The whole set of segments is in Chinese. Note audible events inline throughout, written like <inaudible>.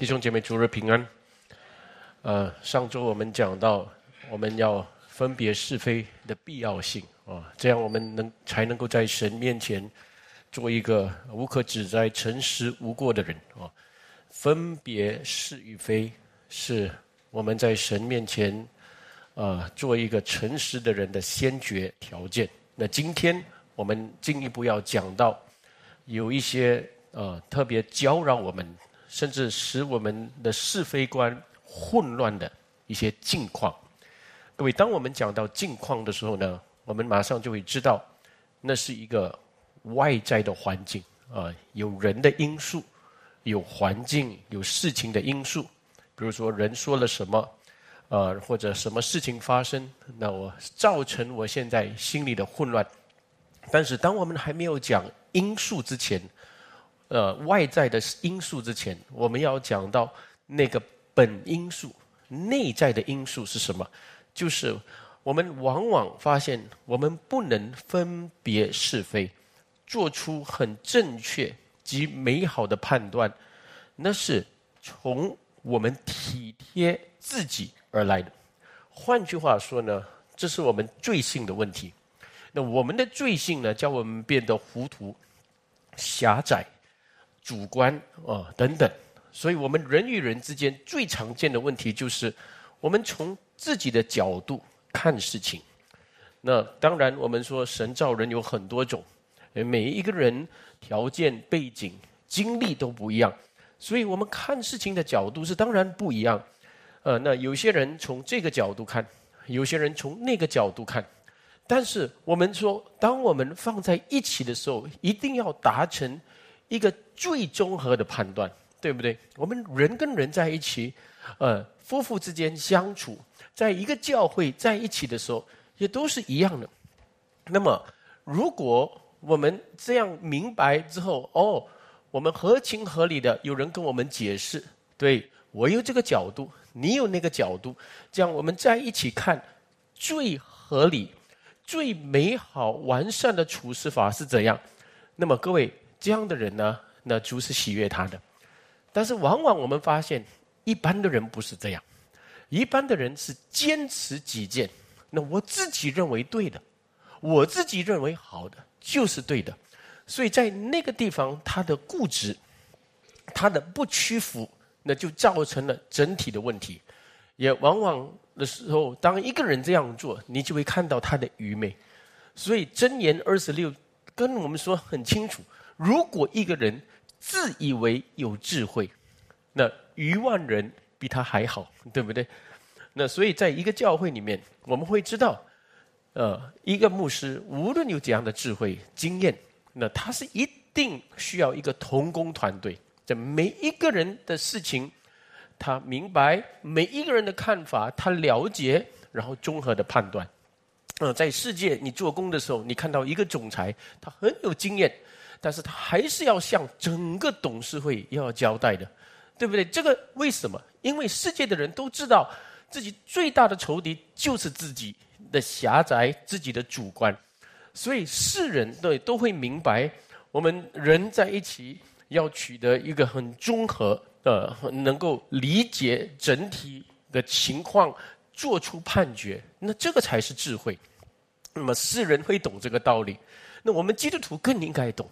弟兄姐妹，主日平安。呃，上周我们讲到，我们要分别是非的必要性啊，这样我们能才能够在神面前做一个无可指摘、诚实无过的人啊。分别是与非，是我们在神面前啊做一个诚实的人的先决条件。那今天我们进一步要讲到，有一些呃特别搅扰我们。甚至使我们的是非观混乱的一些境况。各位，当我们讲到境况的时候呢，我们马上就会知道，那是一个外在的环境啊，有人的因素，有环境，有事情的因素。比如说，人说了什么，呃，或者什么事情发生，那我造成我现在心里的混乱。但是，当我们还没有讲因素之前，呃，外在的因素之前，我们要讲到那个本因素，内在的因素是什么？就是我们往往发现，我们不能分别是非，做出很正确及美好的判断，那是从我们体贴自己而来的。换句话说呢，这是我们罪性的问题。那我们的罪性呢，叫我们变得糊涂、狭窄。主观啊等等，所以我们人与人之间最常见的问题就是，我们从自己的角度看事情。那当然，我们说神造人有很多种，每一个人条件、背景、经历都不一样，所以我们看事情的角度是当然不一样。呃，那有些人从这个角度看，有些人从那个角度看，但是我们说，当我们放在一起的时候，一定要达成。一个最综合的判断，对不对？我们人跟人在一起，呃，夫妇之间相处，在一个教会在一起的时候，也都是一样的。那么，如果我们这样明白之后，哦，我们合情合理的有人跟我们解释，对我有这个角度，你有那个角度，这样我们在一起看最合理、最美好、完善的处事法是怎样？那么，各位。这样的人呢，那主是喜悦他的。但是往往我们发现，一般的人不是这样。一般的人是坚持己见，那我自己认为对的，我自己认为好的就是对的。所以在那个地方，他的固执，他的不屈服，那就造成了整体的问题。也往往的时候，当一个人这样做，你就会看到他的愚昧。所以箴言二十六跟我们说很清楚。如果一个人自以为有智慧，那余万人比他还好，<laughs> 对不对？那所以在一个教会里面，我们会知道，呃，一个牧师无论有怎样的智慧经验，那他是一定需要一个同工团队，在每一个人的事情，他明白每一个人的看法，他了解，然后综合的判断。呃，在世界你做工的时候，你看到一个总裁，他很有经验。但是他还是要向整个董事会要交代的，对不对？这个为什么？因为世界的人都知道，自己最大的仇敌就是自己的狭窄、自己的主观，所以世人对都会明白，我们人在一起要取得一个很综合的、能够理解整体的情况，做出判决，那这个才是智慧。那么世人会懂这个道理，那我们基督徒更应该懂。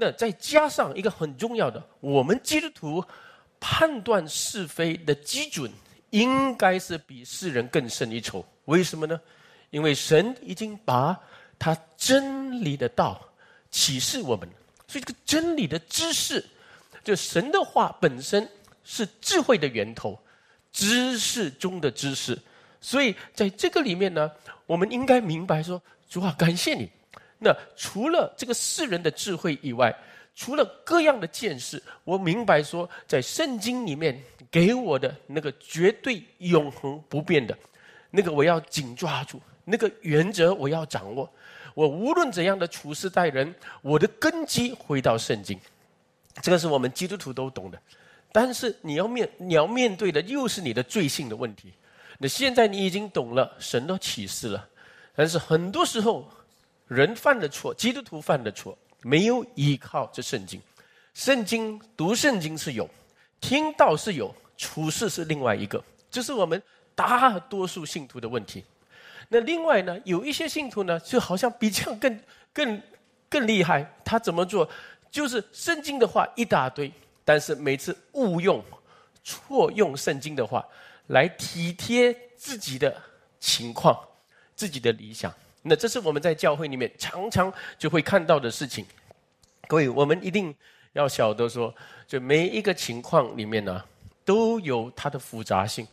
那再加上一个很重要的，我们基督徒判断是非的基准，应该是比世人更胜一筹。为什么呢？因为神已经把他真理的道启示我们，所以这个真理的知识，就神的话本身是智慧的源头，知识中的知识。所以在这个里面呢，我们应该明白说：主啊，感谢你。那除了这个世人的智慧以外，除了各样的见识，我明白说，在圣经里面给我的那个绝对永恒不变的，那个我要紧抓住，那个原则我要掌握。我无论怎样的处事待人，我的根基回到圣经，这个是我们基督徒都懂的。但是你要面你要面对的又是你的罪性的问题。那现在你已经懂了神的启示了，但是很多时候。人犯的错，基督徒犯的错，没有依靠这圣经。圣经读圣经是有，听到是有，处事是另外一个，这是我们大多数信徒的问题。那另外呢，有一些信徒呢，就好像比较更更更厉害，他怎么做？就是圣经的话一大堆，但是每次误用、错用圣经的话来体贴自己的情况、自己的理想。那这是我们在教会里面常常就会看到的事情。各位，我们一定要晓得说，就每一个情况里面呢，都有它的复杂性，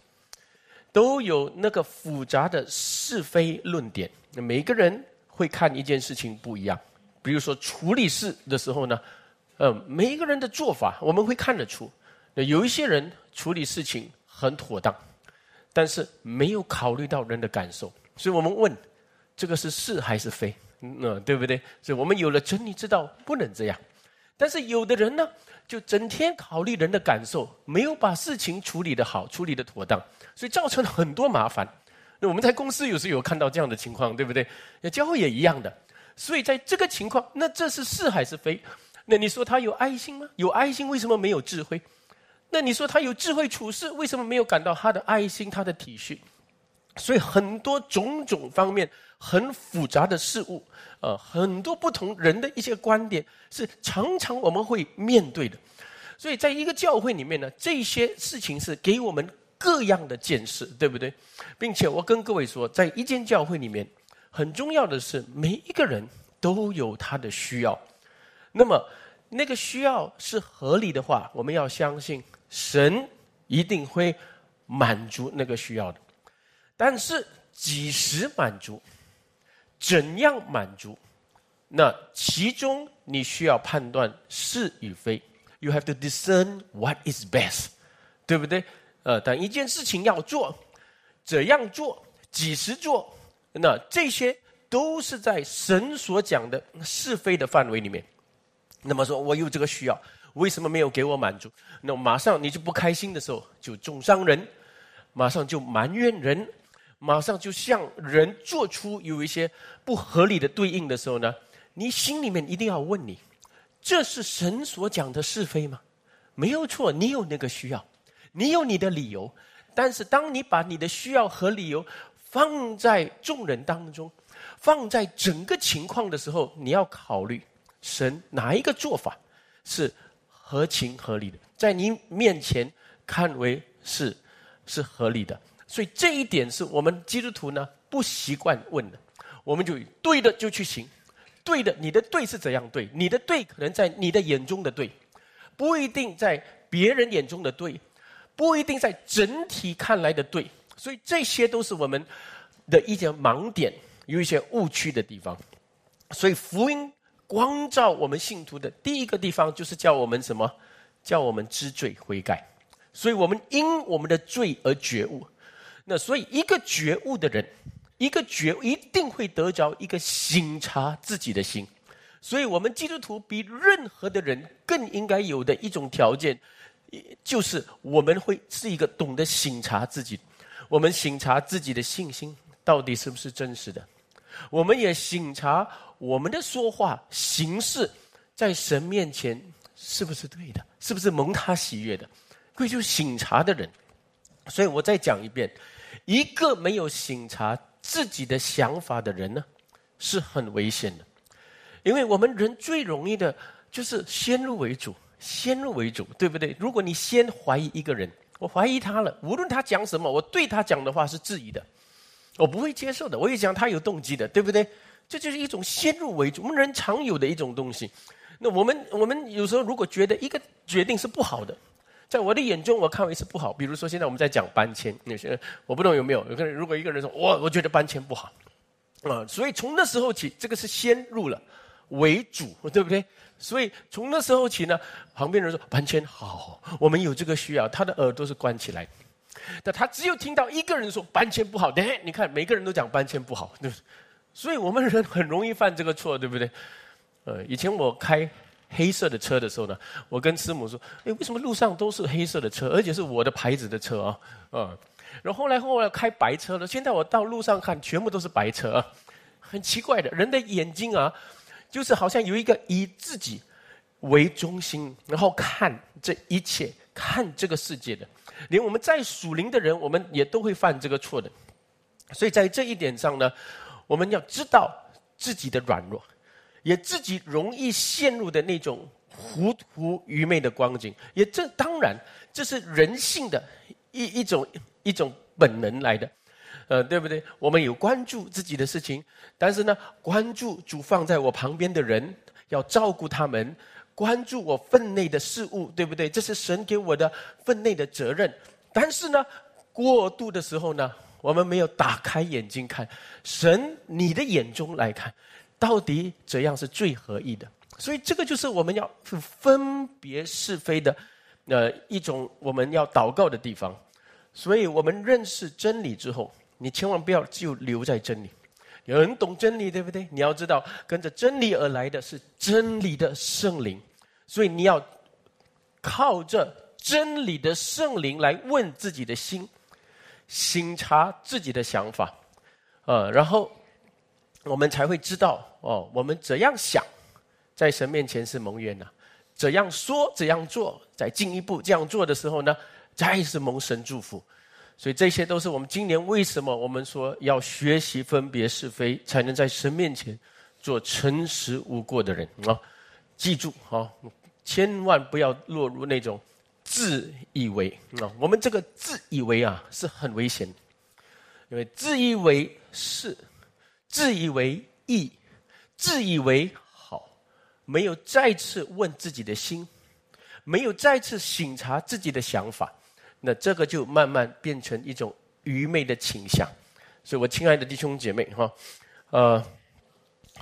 都有那个复杂的是非论点。每个人会看一件事情不一样。比如说处理事的时候呢，呃，每一个人的做法我们会看得出，有一些人处理事情很妥当，但是没有考虑到人的感受，所以我们问，这个是是还是非？嗯，对不对？所以我们有了真理，知道不能这样。但是有的人呢，就整天考虑人的感受，没有把事情处理的好，处理的妥当，所以造成了很多麻烦。那我们在公司有时有看到这样的情况，对不对？那教会也一样的。所以在这个情况，那这是是还是非？那你说他有爱心吗？有爱心为什么没有智慧？那你说他有智慧处事，为什么没有感到他的爱心、他的体恤？所以很多种种方面很复杂的事物，呃，很多不同人的一些观点是常常我们会面对的。所以在一个教会里面呢，这些事情是给我们各样的见识，对不对？并且我跟各位说，在一间教会里面。很重要的是，每一个人都有他的需要。那么，那个需要是合理的话，我们要相信神一定会满足那个需要的。但是，几时满足，怎样满足，那其中你需要判断是与非。You have to discern what is best，对不对？呃，等一件事情要做，怎样做，几时做。那这些都是在神所讲的是非的范围里面。那么说，我有这个需要，为什么没有给我满足？那马上你就不开心的时候，就重伤人，马上就埋怨人，马上就向人做出有一些不合理的对应的时候呢，你心里面一定要问你：这是神所讲的是非吗？没有错，你有那个需要，你有你的理由。但是当你把你的需要和理由，放在众人当中，放在整个情况的时候，你要考虑神哪一个做法是合情合理的，在你面前看为是是合理的。所以这一点是我们基督徒呢不习惯问的，我们就对的就去行，对的，你的对是怎样对？你的对可能在你的眼中的对，不一定在别人眼中的对，不一定在整体看来的对。所以这些都是我们的一些盲点，有一些误区的地方。所以福音光照我们信徒的第一个地方，就是叫我们什么？叫我们知罪悔改。所以我们因我们的罪而觉悟。那所以一个觉悟的人，一个觉一定会得着一个醒察自己的心。所以我们基督徒比任何的人更应该有的一种条件，就是我们会是一个懂得醒察自己。我们醒察自己的信心到底是不是真实的？我们也醒察我们的说话形式在神面前是不是对的？是不是蒙他喜悦的？归就醒察的人。所以我再讲一遍：一个没有醒察自己的想法的人呢，是很危险的。因为我们人最容易的就是先入为主，先入为主，对不对？如果你先怀疑一个人。我怀疑他了，无论他讲什么，我对他讲的话是质疑的，我不会接受的。我也讲他有动机的，对不对？这就是一种先入为主，我们人常有的一种东西。那我们我们有时候如果觉得一个决定是不好的，在我的眼中我看为是不好。比如说现在我们在讲搬迁，有些我不懂有没有？有个人如果一个人说我我觉得搬迁不好，啊，所以从那时候起，这个是先入了为主，对不对？所以从那时候起呢，旁边人说搬迁好，我们有这个需要，他的耳朵是关起来。但他只有听到一个人说搬迁不好，哎，你看每个人都讲搬迁不好，对不对？所以我们人很容易犯这个错，对不对？呃，以前我开黑色的车的时候呢，我跟师母说，哎，为什么路上都是黑色的车，而且是我的牌子的车啊？嗯，然后后来后来开白车了，现在我到路上看，全部都是白车，啊很奇怪的，人的眼睛啊。就是好像有一个以自己为中心，然后看这一切，看这个世界的，连我们在属灵的人，我们也都会犯这个错的。所以在这一点上呢，我们要知道自己的软弱，也自己容易陷入的那种糊涂愚昧的光景。也这当然这是人性的一一种一种本能来的，呃，对不对？我们有关注自己的事情，但是呢，关注主放在我旁边的人，要照顾他们。关注我分内的事物，对不对？这是神给我的分内的责任。但是呢，过度的时候呢，我们没有打开眼睛看神，你的眼中来看，到底怎样是最合意的？所以这个就是我们要分别是非的，呃，一种我们要祷告的地方。所以我们认识真理之后，你千万不要就留在真理。有人懂真理，对不对？你要知道，跟着真理而来的是真理的圣灵，所以你要靠着真理的圣灵来问自己的心，醒察自己的想法，呃，然后我们才会知道哦，我们怎样想，在神面前是蒙冤的；怎样说、怎样做，再进一步这样做的时候呢，再是蒙神祝福。所以这些都是我们今年为什么我们说要学习分别是非，才能在神面前做诚实无过的人啊！记住啊，千万不要落入那种自以为啊！我们这个自以为啊是很危险，因为自以为是、自以为义、自以为好，没有再次问自己的心，没有再次醒察自己的想法。那这个就慢慢变成一种愚昧的倾向，所以我亲爱的弟兄姐妹哈，呃，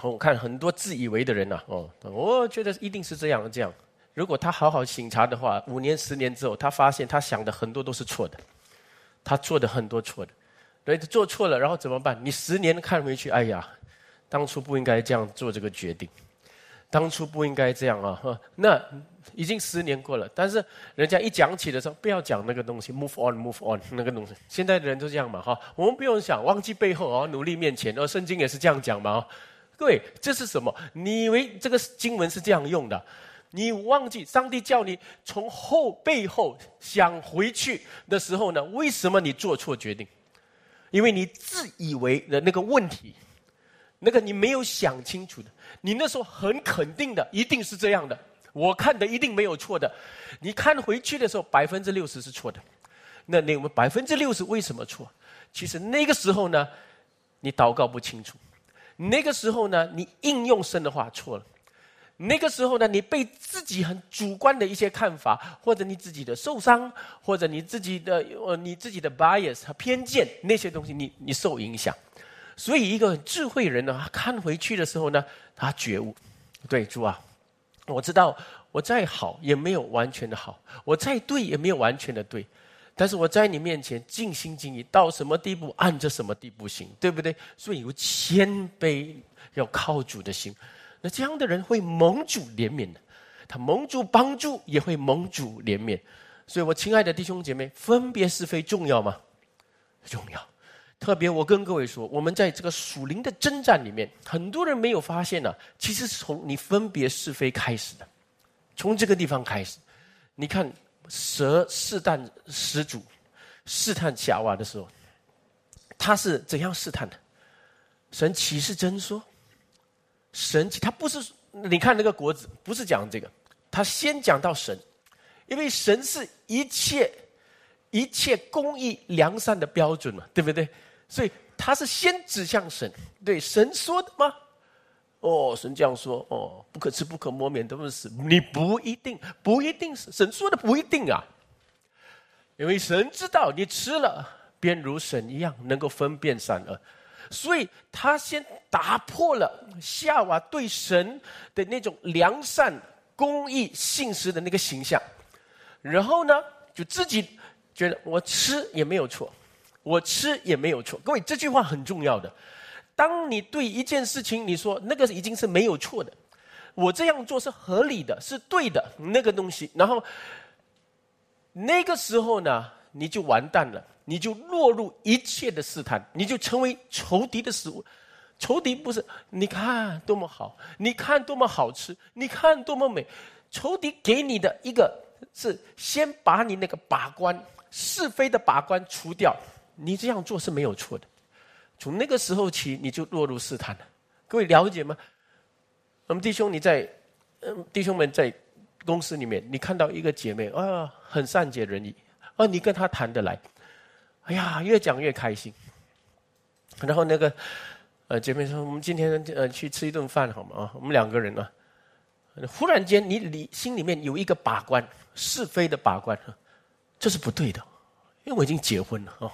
我看很多自以为的人呐，哦，我觉得一定是这样这样。如果他好好醒察的话，五年十年之后，他发现他想的很多都是错的，他做的很多错的，对，做错了，然后怎么办？你十年看回去，哎呀，当初不应该这样做这个决定。当初不应该这样啊！那已经十年过了，但是人家一讲起的时候，不要讲那个东西，move on，move on，那个东西。现在的人都这样嘛，哈，我们不用想，忘记背后哦，努力面前。而圣经也是这样讲嘛，各位，这是什么？你以为这个经文是这样用的？你忘记上帝叫你从后背后想回去的时候呢？为什么你做错决定？因为你自以为的那个问题。那个你没有想清楚的，你那时候很肯定的，一定是这样的。我看的一定没有错的。你看回去的时候，百分之六十是错的。那那我们百分之六十为什么错？其实那个时候呢，你祷告不清楚；那个时候呢，你应用神的话错了；那个时候呢，你被自己很主观的一些看法，或者你自己的受伤，或者你自己的呃你自己的 bias 和偏见那些东西，你你受影响。所以，一个很智慧人呢，他看回去的时候呢，他觉悟，对主啊，我知道我再好也没有完全的好，我再对也没有完全的对，但是我在你面前尽心尽力，到什么地步按着什么地步行，对不对？所以有谦卑，要靠主的心，那这样的人会蒙主怜悯的，他蒙主帮助，也会蒙主怜悯。所以我亲爱的弟兄姐妹，分别是非重要吗？重要。特别，我跟各位说，我们在这个属灵的征战里面，很多人没有发现呢。其实是从你分别是非开始的，从这个地方开始。你看，蛇试探始祖，试探夏娃的时候，他是怎样试探的？神启示真说，神他不是你看那个果子，不是讲这个，他先讲到神，因为神是一切一切公义良善的标准嘛，对不对？所以他是先指向神，对神说的吗？哦，神这样说，哦，不可吃不可摸，免得不死。你不一定，不一定是神说的，不一定啊。因为神知道你吃了，便如神一样能够分辨善恶，所以他先打破了夏娃对神的那种良善、公义、信实的那个形象，然后呢，就自己觉得我吃也没有错。我吃也没有错，各位这句话很重要的。当你对一件事情你说那个已经是没有错的，我这样做是合理的，是对的那个东西，然后那个时候呢，你就完蛋了，你就落入一切的试探，你就成为仇敌的食物。仇敌不是你看多么好，你看多么好吃，你看多么美，仇敌给你的一个是先把你那个把关是非的把关除掉，你这样做是没有错的。从那个时候起，你就落入试探了。各位了解吗？我们弟兄你在，嗯，弟兄们在公司里面，你看到一个姐妹啊，很善解人意，啊，你跟他谈得来，哎呀，越讲越开心。然后那个，呃，姐妹说：“我们今天呃去吃一顿饭好吗？”啊，我们两个人啊，忽然间你里心里面有一个把关是非的把关，这是不对的，因为我已经结婚了哦，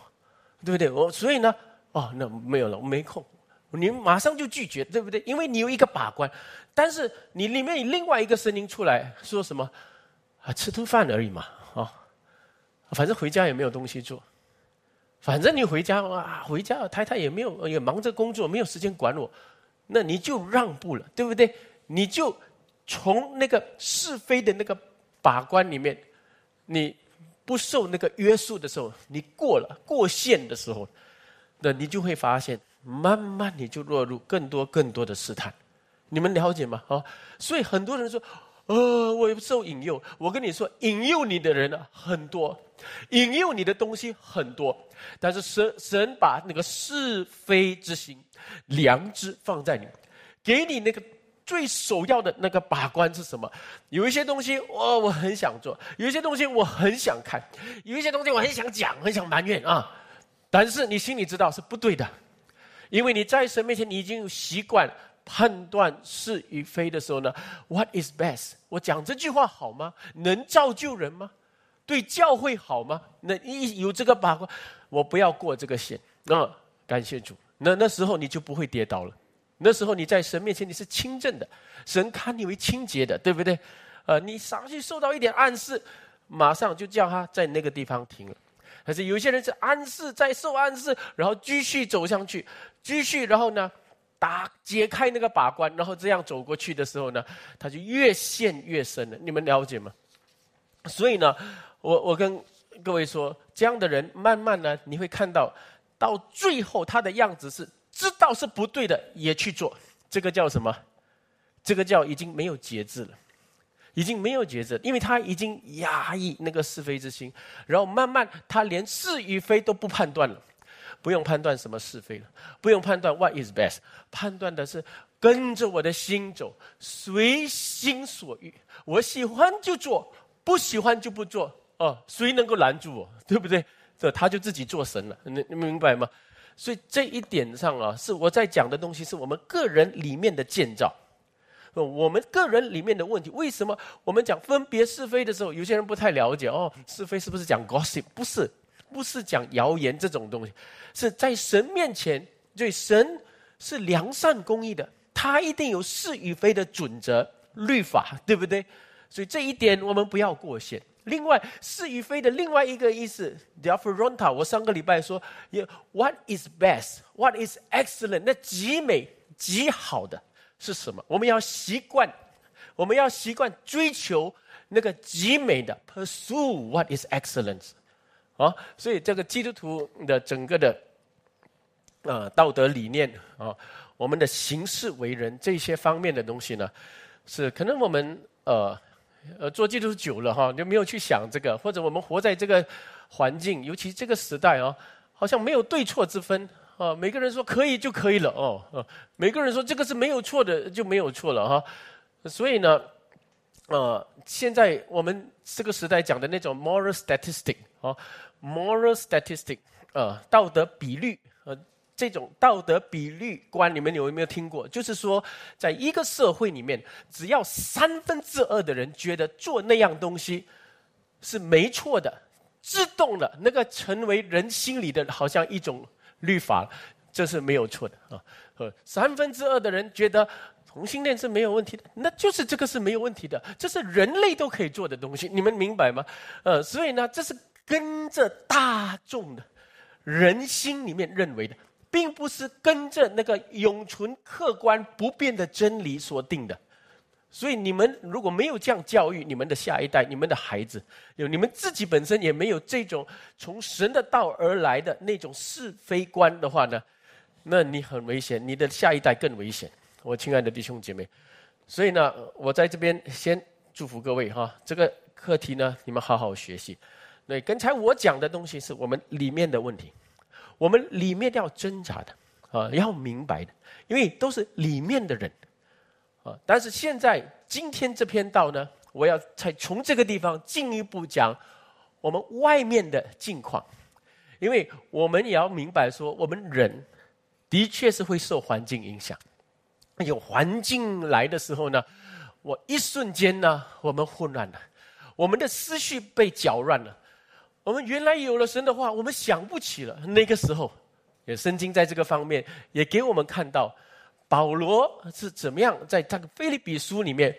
对不对？我所以呢，哦，那没有了，我没空，你马上就拒绝，对不对？因为你有一个把关，但是你里面有另外一个声音出来说什么啊？吃顿饭而已嘛，反正回家也没有东西做。反正你回家啊，回家太太也没有也忙着工作，没有时间管我，那你就让步了，对不对？你就从那个是非的那个把关里面，你不受那个约束的时候，你过了过线的时候，那你就会发现，慢慢你就落入更多更多的试探。你们了解吗？啊，所以很多人说。呃，我也不受引诱。我跟你说，引诱你的人呢很多，引诱你的东西很多。但是神神把那个是非之心、良知放在你，给你那个最首要的那个把关是什么？有一些东西，我我很想做；有一些东西我很想看；有一些东西我很想讲、很想埋怨啊。但是你心里知道是不对的，因为你在神面前，你已经有习惯。判断是与非的时候呢，What is best？我讲这句话好吗？能造就人吗？对教会好吗？那一有这个把关，我不要过这个线。那感谢主，那那时候你就不会跌倒了。那时候你在神面前你是清正的，神看你为清洁的，对不对？呃，你上去受到一点暗示，马上就叫他在那个地方停了。可是有些人是暗示在受暗示，然后继续走上去，继续，然后呢？打解开那个把关，然后这样走过去的时候呢，他就越陷越深了。你们了解吗？所以呢，我我跟各位说，这样的人慢慢呢，你会看到，到最后他的样子是知道是不对的，也去做。这个叫什么？这个叫已经没有节制了，已经没有节制，因为他已经压抑那个是非之心，然后慢慢他连是与非都不判断了。不用判断什么是非了，不用判断 what is best，判断的是跟着我的心走，随心所欲。我喜欢就做，不喜欢就不做。哦，谁能够拦住我？对不对？这他就自己做神了。你你明白吗？所以这一点上啊，是我在讲的东西，是我们个人里面的建造。我们个人里面的问题，为什么我们讲分别是非的时候，有些人不太了解？哦，是非是不是讲 gossip？不是。不是讲谣言这种东西，是在神面前，对神是良善公义的，他一定有是与非的准则、律法，对不对？所以这一点我们不要过线。另外，是与非的另外一个意思 t h e f r o n t a 我上个礼拜说，What is best？What is excellent？那极美、极好的是什么？我们要习惯，我们要习惯追求那个极美的，pursue what is excellence。啊，所以这个基督徒的整个的，啊，道德理念啊，我们的行事为人这些方面的东西呢，是可能我们呃呃做基督徒久了哈，就没有去想这个，或者我们活在这个环境，尤其这个时代啊，好像没有对错之分啊，每个人说可以就可以了哦，每个人说这个是没有错的就没有错了哈，所以呢，呃，现在我们这个时代讲的那种 moral statistic 啊。Moral statistic，呃，道德比率，呃，这种道德比率观，你们有没有听过？就是说，在一个社会里面，只要三分之二的人觉得做那样东西是没错的，自动的那个成为人心里的好像一种律法，这是没有错的啊。呃，三分之二的人觉得同性恋是没有问题的，那就是这个是没有问题的，这是人类都可以做的东西，你们明白吗？呃，所以呢，这是。跟着大众的人心里面认为的，并不是跟着那个永存、客观、不变的真理所定的。所以，你们如果没有这样教育你们的下一代、你们的孩子，有你们自己本身也没有这种从神的道而来的那种是非观的话呢，那你很危险，你的下一代更危险。我亲爱的弟兄姐妹，所以呢，我在这边先祝福各位哈，这个。课题呢，你们好好学习。对，刚才我讲的东西是我们里面的问题，我们里面要挣扎的啊，要明白的，因为都是里面的人啊。但是现在今天这篇道呢，我要再从这个地方进一步讲我们外面的境况，因为我们也要明白说，我们人的确是会受环境影响，有环境来的时候呢。我一瞬间呢，我们混乱了，我们的思绪被搅乱了。我们原来有了神的话，我们想不起了。那个时候，也圣经在这个方面也给我们看到，保罗是怎么样在这个菲利比书里面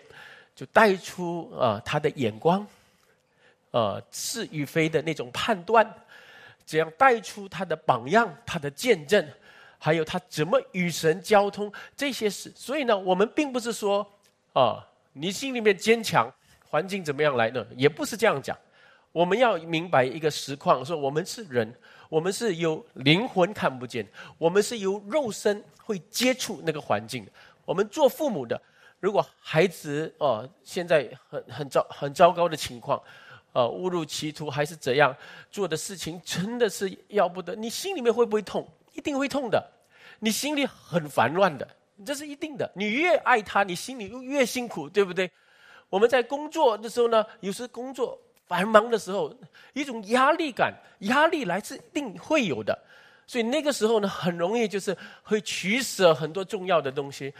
就带出啊他的眼光，啊是与非的那种判断，这样带出他的榜样、他的见证，还有他怎么与神交通这些事。所以呢，我们并不是说啊。你心里面坚强，环境怎么样来呢？也不是这样讲。我们要明白一个实况：说我们是人，我们是有灵魂看不见，我们是由肉身会接触那个环境。我们做父母的，如果孩子哦现在很很糟很糟糕的情况，呃误入歧途还是怎样做的事情，真的是要不得。你心里面会不会痛？一定会痛的。你心里很烦乱的。这是一定的。你越爱他，你心里越辛苦，对不对？我们在工作的时候呢，有时工作繁忙的时候，一种压力感，压力来自一定会有的。所以那个时候呢，很容易就是会取舍很多重要的东西，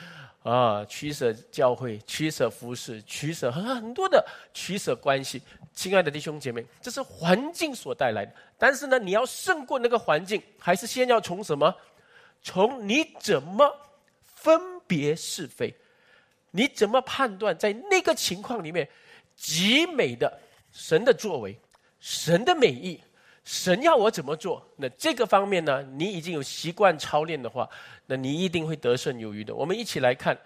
啊，取舍教会，取舍服饰，取舍很很多的取舍关系。亲爱的弟兄姐妹，这是环境所带来的。但是呢，你要胜过那个环境，还是先要从什么？从你怎么？分别是非，你怎么判断在那个情况里面极美的神的作为、神的美意、神要我怎么做？那这个方面呢，你已经有习惯操练的话，那你一定会得胜有余的。我们一起来看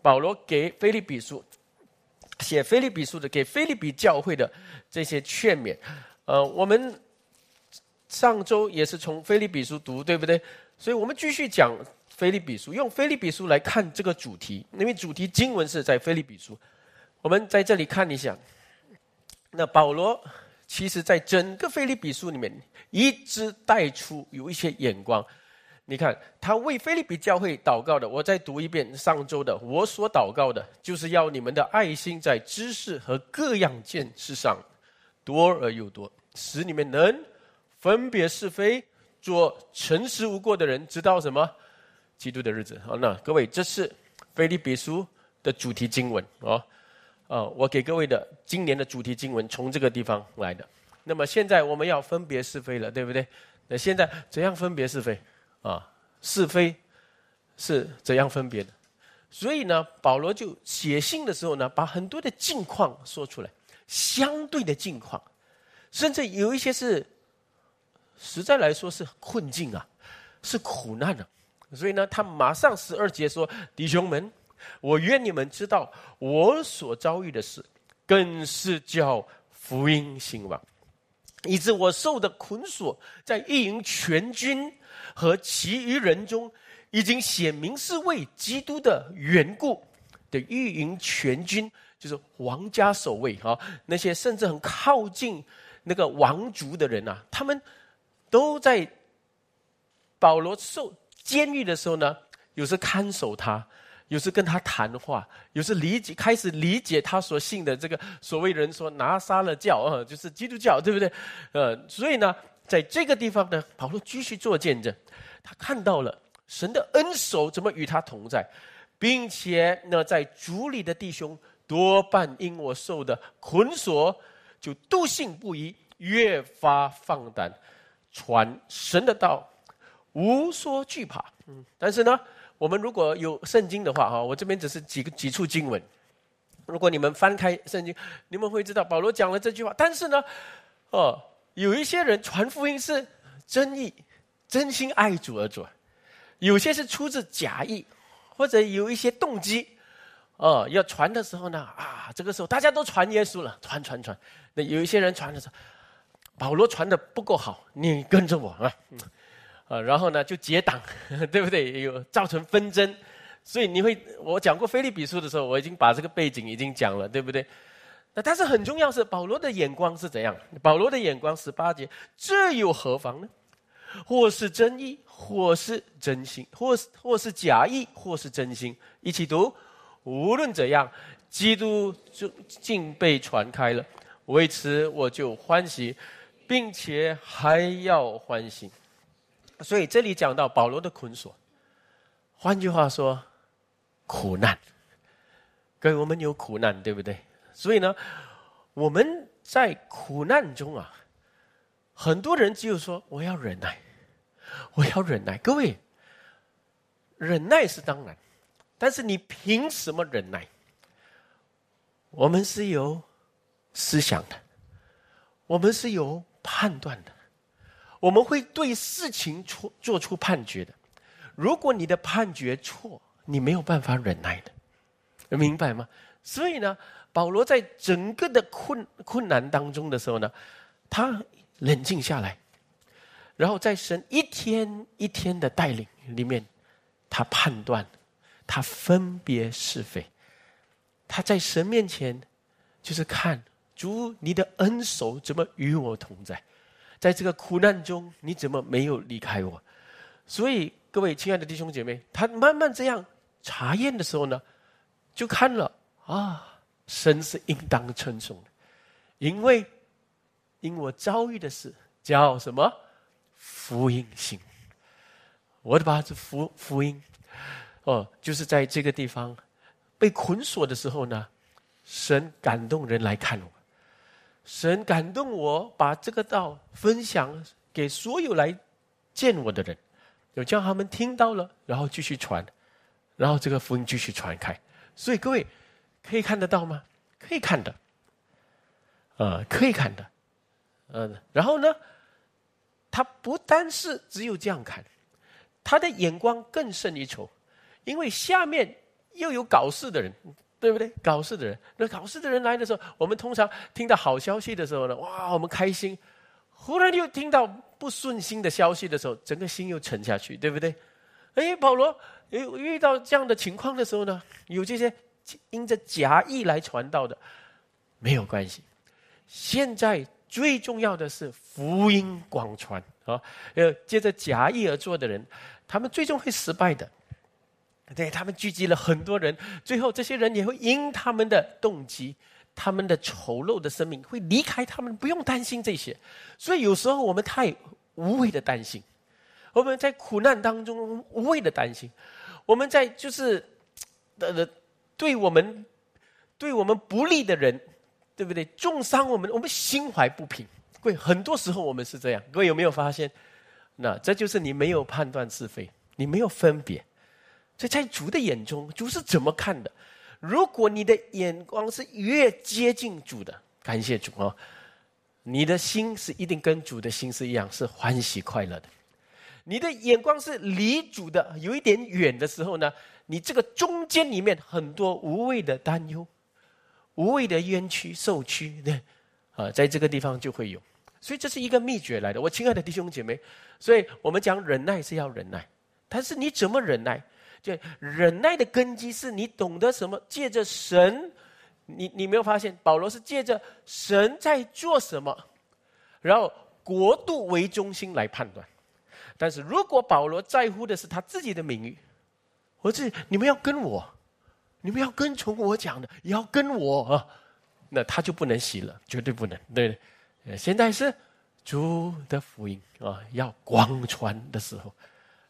保罗给菲利比书写菲利比书的，给菲利比教会的这些劝勉。呃，我们上周也是从菲利比书读，对不对？所以我们继续讲。菲利比书用菲利比书来看这个主题，因为主题经文是在菲利比书。我们在这里看一下，那保罗其实在整个菲利比书里面一直带出有一些眼光。你看他为菲利比教会祷告的，我再读一遍上周的。我所祷告的就是要你们的爱心在知识和各样见识上多而又多，使你们能分别是非，做诚实无过的人，知道什么？基督的日子，好，那各位，这是菲利比书的主题经文哦，啊，我给各位的今年的主题经文从这个地方来的。那么现在我们要分别是非了，对不对？那现在怎样分别是非？啊，是非是怎样分别的？所以呢，保罗就写信的时候呢，把很多的境况说出来，相对的境况，甚至有一些是实在来说是困境啊，是苦难啊。所以呢，他马上十二节说：“弟兄们，我愿你们知道我所遭遇的事，更是叫福音兴旺，以致我受的捆锁，在一营全军和其余人中，已经显明是为基督的缘故的。御营全军就是皇家守卫啊，那些甚至很靠近那个王族的人啊，他们都在保罗受。”监狱的时候呢，有时看守他，有时跟他谈话，有时理解开始理解他所信的这个所谓人说拿撒勒教啊，就是基督教，对不对？呃，所以呢，在这个地方呢，保罗继续做见证，他看到了神的恩手怎么与他同在，并且呢，在主里的弟兄多半因我受的捆锁，就笃信不疑，越发放胆传神的道。无所惧怕，嗯，但是呢，我们如果有圣经的话，哈，我这边只是几个几处经文。如果你们翻开圣经，你们会知道保罗讲了这句话。但是呢，哦，有一些人传福音是真意、真心爱主而做，有些是出自假意，或者有一些动机，哦，要传的时候呢，啊，这个时候大家都传耶稣了，传传传。那有一些人传的时候，保罗传的不够好，你跟着我啊。啊，然后呢，就结党，<laughs> 对不对？有造成纷争，所以你会，我讲过菲利比书的时候，我已经把这个背景已经讲了，对不对？那但是很重要是保罗的眼光是怎样？保罗的眼光十八节，这又何妨呢？或是真意，或是真心，或是或是假意，或是真心，一起读。无论怎样，基督就竟被传开了，为此我就欢喜，并且还要欢喜。所以这里讲到保罗的捆锁，换句话说，苦难。各位，我们有苦难，对不对？所以呢，我们在苦难中啊，很多人只有说我要忍耐，我要忍耐。各位，忍耐是当然，但是你凭什么忍耐？我们是有思想的，我们是有判断的，我们会对事情出做出判决的。如果你的判决错，你没有办法忍耐的。明白吗？所以呢，保罗在整个的困困难当中的时候呢，他冷静下来，然后在神一天一天的带领里面，他判断，他分别是非，他在神面前就是看主你的恩手怎么与我同在，在这个苦难中你怎么没有离开我？所以各位亲爱的弟兄姐妹，他慢慢这样查验的时候呢。就看了啊，神是应当称颂的，因为因我遭遇的事叫什么福音性，我的把这福福音哦，就是在这个地方被捆锁的时候呢，神感动人来看我，神感动我把这个道分享给所有来见我的人，有叫他们听到了，然后继续传，然后这个福音继续传开。所以各位可以看得到吗？可以看的，呃，可以看的，嗯，然后呢，他不单是只有这样看，他的眼光更胜一筹，因为下面又有搞事的人，对不对？搞事的人，那搞事的人来的时候，我们通常听到好消息的时候呢，哇，我们开心；忽然又听到不顺心的消息的时候，整个心又沉下去，对不对？哎，保罗。遇遇到这样的情况的时候呢，有这些因着假意来传道的，没有关系。现在最重要的是福音广传啊！呃，接着假意而做的人，他们最终会失败的。对他们聚集了很多人，最后这些人也会因他们的动机、他们的丑陋的生命会离开他们。不用担心这些，所以有时候我们太无谓的担心，我们在苦难当中无谓的担心。我们在就是，呃，对我们对我们不利的人，对不对？重伤我们，我们心怀不平。各位，很多时候我们是这样。各位有没有发现？那这就是你没有判断是非，你没有分别。所以在主的眼中，主是怎么看的？如果你的眼光是越接近主的，感谢主哦，你的心是一定跟主的心是一样，是欢喜快乐的。你的眼光是离主的有一点远的时候呢，你这个中间里面很多无谓的担忧、无谓的冤屈、受屈，对，啊，在这个地方就会有。所以这是一个秘诀来的，我亲爱的弟兄姐妹。所以我们讲忍耐是要忍耐，但是你怎么忍耐？就忍耐的根基是你懂得什么？借着神，你你没有发现保罗是借着神在做什么，然后国度为中心来判断。但是如果保罗在乎的是他自己的名誉，我这你们要跟我，你们要跟从我讲的，也要跟我啊，那他就不能洗了，绝对不能。对，现在是主的福音啊，要广传的时候，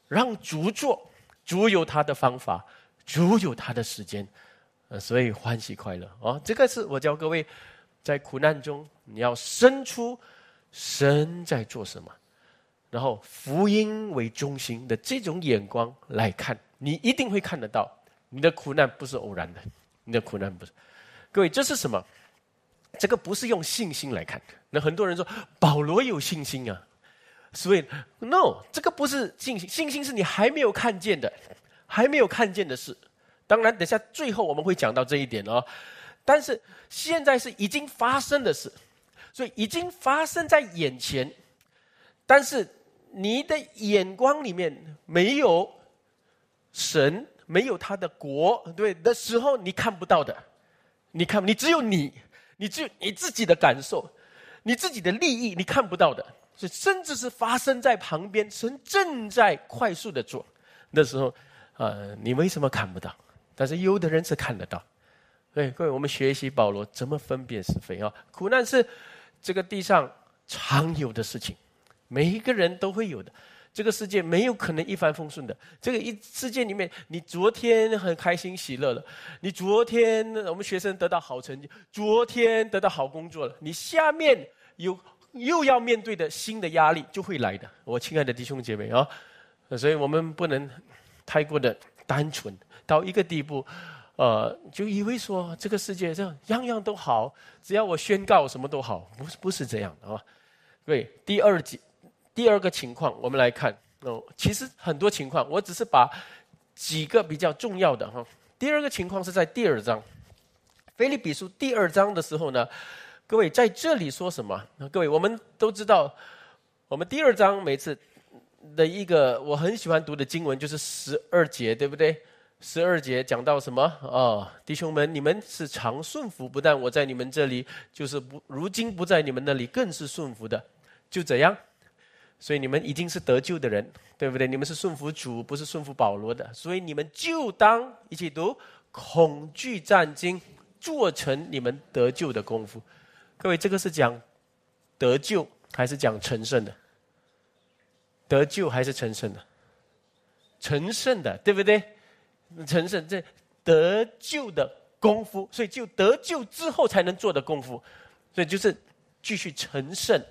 让主做，主有他的方法，主有他的时间，呃，所以欢喜快乐啊，这个是我教各位，在苦难中你要生出神在做什么。然后福音为中心的这种眼光来看，你一定会看得到，你的苦难不是偶然的，你的苦难不是。各位，这是什么？这个不是用信心来看。那很多人说保罗有信心啊，所以 no，这个不是信心，信心是你还没有看见的，还没有看见的事。当然，等下最后我们会讲到这一点哦。但是现在是已经发生的事，所以已经发生在眼前，但是。你的眼光里面没有神，没有他的国，对的时候，你看不到的。你看，你只有你，你只有你自己的感受，你自己的利益，你看不到的，所以甚至是发生在旁边，神正在快速的做，那时候，呃，你为什么看不到？但是有的人是看得到。对各位，我们学习保罗怎么分辨是非啊？苦难是这个地上常有的事情，每一个人都会有的。这个世界没有可能一帆风顺的。这个一世界里面，你昨天很开心喜乐了，你昨天我们学生得到好成绩，昨天得到好工作了，你下面有又要面对的新的压力就会来的。我亲爱的弟兄姐妹啊，所以我们不能太过的单纯到一个地步，呃，就以为说这个世界上样样都好，只要我宣告什么都好，不是不是这样的啊。对，第二节。第二个情况，我们来看哦，其实很多情况，我只是把几个比较重要的哈。第二个情况是在第二章《菲利比书》第二章的时候呢，各位在这里说什么？各位，我们都知道，我们第二章每次的一个我很喜欢读的经文就是十二节，对不对？十二节讲到什么？哦，弟兄们，你们是常顺服，不但我在你们这里，就是不如今不在你们那里，更是顺服的，就这样。所以你们已经是得救的人，对不对？你们是顺服主，不是顺服保罗的。所以你们就当一起读恐惧战经，做成你们得救的功夫。各位，这个是讲得救还是讲成圣的？得救还是成圣的？成圣的，对不对？成圣这得救的功夫，所以就得救之后才能做的功夫，所以就是继续成圣。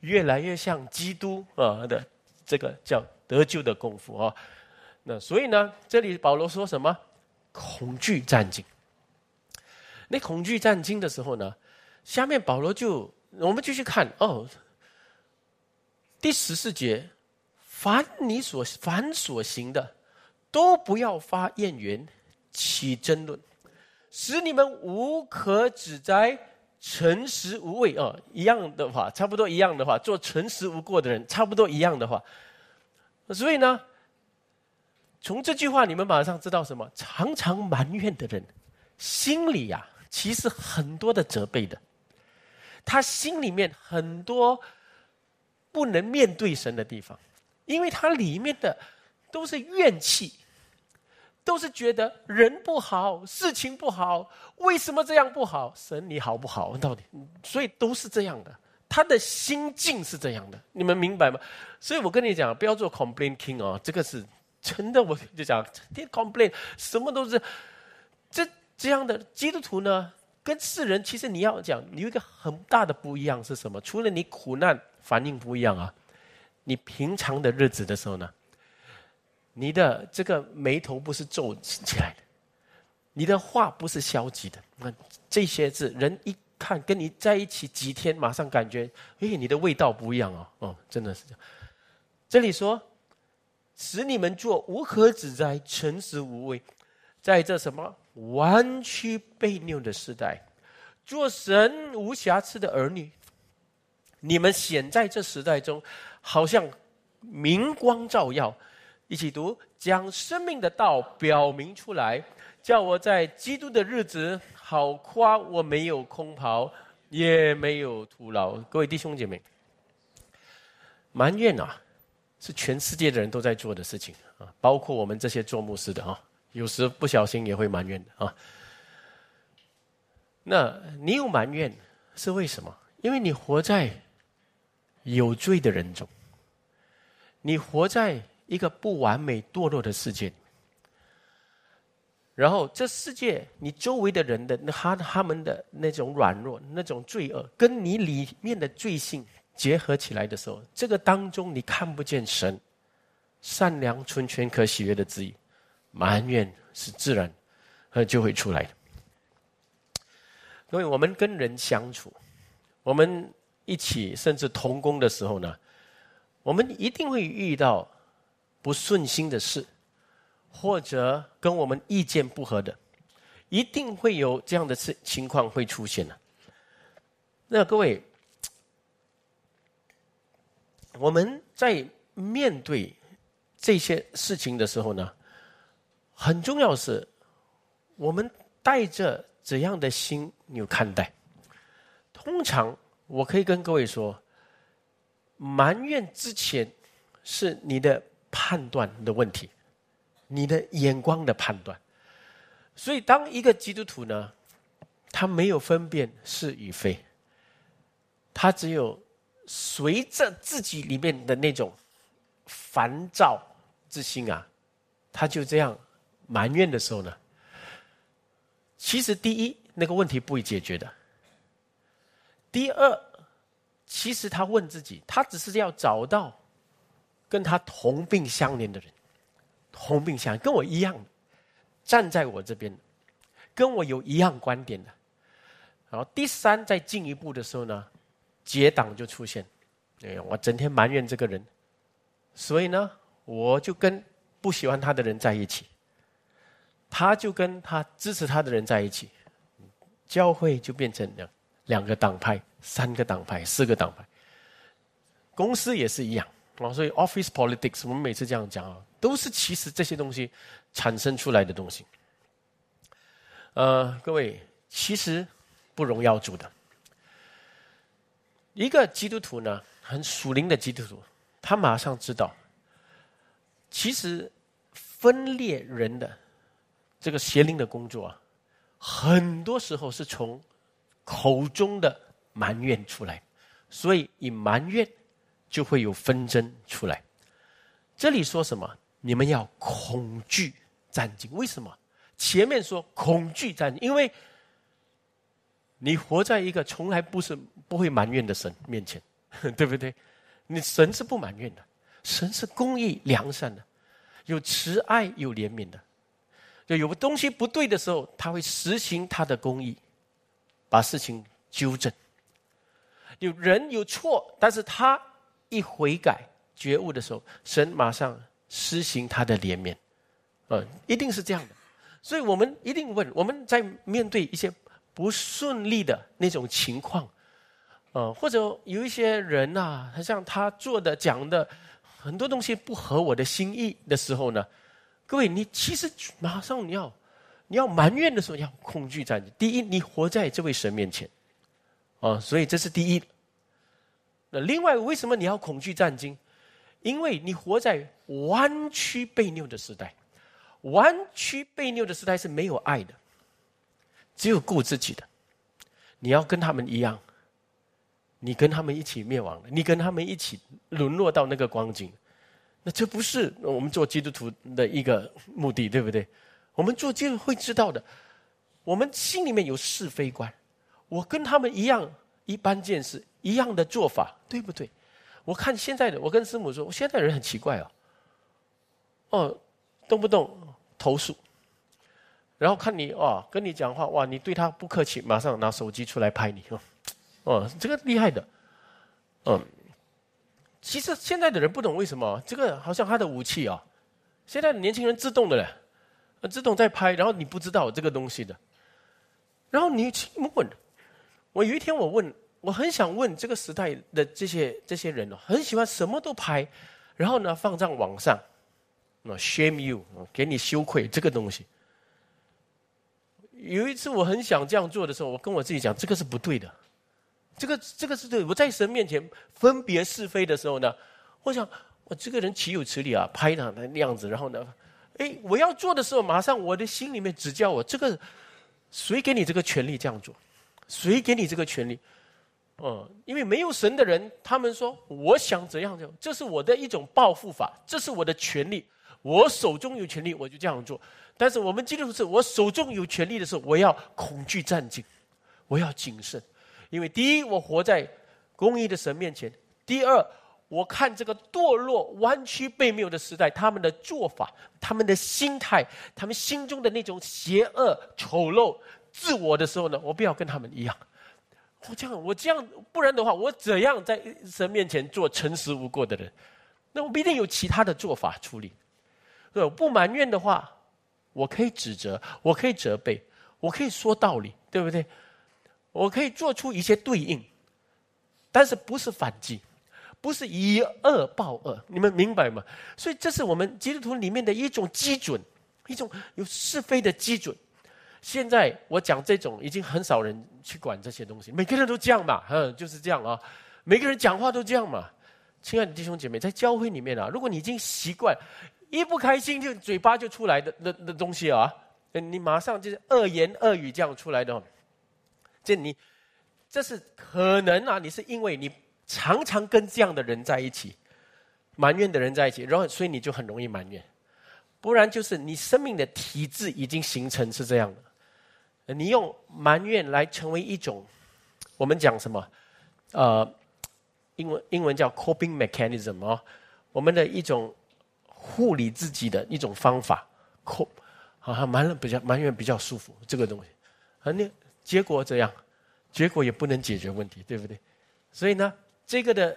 越来越像基督啊的这个叫得救的功夫啊，那所以呢，这里保罗说什么？恐惧战惊。那恐惧战惊的时候呢，下面保罗就我们继续看哦，第十四节，凡你所凡所行的，都不要发怨言，起争论，使你们无可指摘。诚实无畏啊，一样的话，差不多一样的话，做诚实无过的人，差不多一样的话。所以呢，从这句话你们马上知道什么？常常埋怨的人，心里呀，其实很多的责备的，他心里面很多不能面对神的地方，因为他里面的都是怨气。都是觉得人不好，事情不好，为什么这样不好？神你好不好？到底，所以都是这样的。他的心境是这样的，你们明白吗？所以我跟你讲，不要做 complain king 哦，这个是真的。我就讲，天 complain 什么都是这这样的。基督徒呢，跟世人其实你要讲，有一个很大的不一样是什么？除了你苦难反应不一样啊，你平常的日子的时候呢？你的这个眉头不是皱起来的，你的话不是消极的。那这些字，人一看跟你在一起几天，马上感觉，哎，你的味道不一样哦，哦，真的是这样。这里说，使你们做无可指摘、诚实无畏，在这什么弯曲背扭的时代，做神无瑕疵的儿女。你们显在这时代中，好像明光照耀。一起读，将生命的道表明出来，叫我在基督的日子好夸我没有空袍，也没有徒劳。各位弟兄姐妹，埋怨啊，是全世界的人都在做的事情啊，包括我们这些做牧师的啊，有时不小心也会埋怨的啊。那你有埋怨是为什么？因为你活在有罪的人中，你活在。一个不完美堕落的世界，然后这世界你周围的人的他他们的那种软弱、那种罪恶，跟你里面的罪性结合起来的时候，这个当中你看不见神善良、纯全、可喜悦的旨意，埋怨是自然，呃就会出来的。各位我们跟人相处，我们一起甚至同工的时候呢，我们一定会遇到。不顺心的事，或者跟我们意见不合的，一定会有这样的事情况会出现的。那各位，我们在面对这些事情的时候呢，很重要是，我们带着怎样的心有看待？通常我可以跟各位说，埋怨之前是你的判断的问题，你的眼光的判断。所以，当一个基督徒呢，他没有分辨是与非，他只有随着自己里面的那种烦躁之心啊，他就这样埋怨的时候呢，其实第一那个问题不会解决的。第二，其实他问自己，他只是要找到跟他同病相怜的人，同病相跟我一样，站在我这边，跟我有一样观点的。然后第三，再进一步的时候呢，结党就出现。哎，我整天埋怨这个人，所以呢，我就跟不喜欢他的人在一起，他就跟他支持他的人在一起，教会就变成两两个党派、三个党派、四个党派。公司也是一样啊，所以 office politics 我们每次这样讲啊，都是其实这些东西产生出来的东西。呃，各位，其实。不荣耀主的一个基督徒呢，很属灵的基督徒，他马上知道，其实分裂人的这个邪灵的工作啊，很多时候是从口中的埋怨出来，所以以埋怨就会有纷争出来。这里说什么？你们要恐惧战兢。为什么？前面说恐惧战兢，因为。你活在一个从来不是不会埋怨的神面前，<laughs> 对不对？你神是不埋怨的，神是公义良善的，有慈爱有怜悯的。就有个东西不对的时候，他会实行他的公义，把事情纠正。有人有错，但是他一悔改觉悟的时候，神马上施行他的怜悯。嗯，一定是这样的。所以我们一定问：我们在面对一些。不顺利的那种情况，呃，或者有一些人呐，好像他做的讲的很多东西不合我的心意的时候呢，各位，你其实马上你要你要埋怨的时候，要恐惧战第一，你活在这位神面前，啊，所以这是第一。那另外，为什么你要恐惧战惊？因为你活在弯曲被拗的时代，弯曲被拗的时代是没有爱的。只有顾自己的，你要跟他们一样，你跟他们一起灭亡，你跟他们一起沦落到那个光景，这不是我们做基督徒的一个目的，对不对？我们做基督会知道的，我们心里面有是非观，我跟他们一样，一般见识，一样的做法，对不对？我看现在的，我跟师母说，我现在人很奇怪哦，哦，动不动投诉。然后看你哦，跟你讲话哇，你对他不客气，马上拿手机出来拍你哦，哦，这个厉害的，嗯，其实现在的人不懂为什么这个好像他的武器啊，现在的年轻人自动的嘞，自动在拍，然后你不知道这个东西的，然后你去问，我有一天我问，我很想问这个时代的这些这些人哦，很喜欢什么都拍，然后呢放在网上，那 shame you，给你羞愧这个东西。有一次我很想这样做的时候，我跟我自己讲，这个是不对的，这个这个是对。我在神面前分别是非的时候呢，我想我这个人岂有此理啊？拍他的样子，然后呢，哎，我要做的时候，马上我的心里面指教我，这个谁给你这个权利这样做？谁给你这个权利？嗯，因为没有神的人，他们说我想怎样就，这是我的一种报复法，这是我的权利，我手中有权利，我就这样做。但是我们基督徒是，我手中有权利的时候，我要恐惧战兢，我要谨慎，因为第一，我活在公义的神面前；第二，我看这个堕落、弯曲、背谬的时代，他们的做法、他们的心态、他们心中的那种邪恶、丑陋、自我的时候呢，我不要跟他们一样。我这样，我这样，不然的话，我怎样在神面前做诚实无过的人？那我必定有其他的做法处理。不埋怨的话。我可以指责，我可以责备，我可以说道理，对不对？我可以做出一些对应，但是不是反击，不是以恶报恶，你们明白吗？所以这是我们基督徒里面的一种基准，一种有是非的基准。现在我讲这种，已经很少人去管这些东西，每个人都这样嘛，嗯，<laughs> 就是这样啊，每个人讲话都这样嘛。亲爱的弟兄姐妹，在教会里面啊，如果你已经习惯，一不开心就嘴巴就出来的那那东西啊，你马上就是恶言恶语这样出来的，这你这是可能啊，你是因为你常常跟这样的人在一起，埋怨的人在一起，然后所以你就很容易埋怨。不然就是你生命的体质已经形成是这样的，你用埋怨来成为一种，我们讲什么？呃，英文英文叫 coping mechanism 哦，我们的一种护理自己的一种方法。cop 好像埋怨比较埋怨比较舒服，这个东西，啊，你结果怎样？结果也不能解决问题，对不对？所以呢，这个的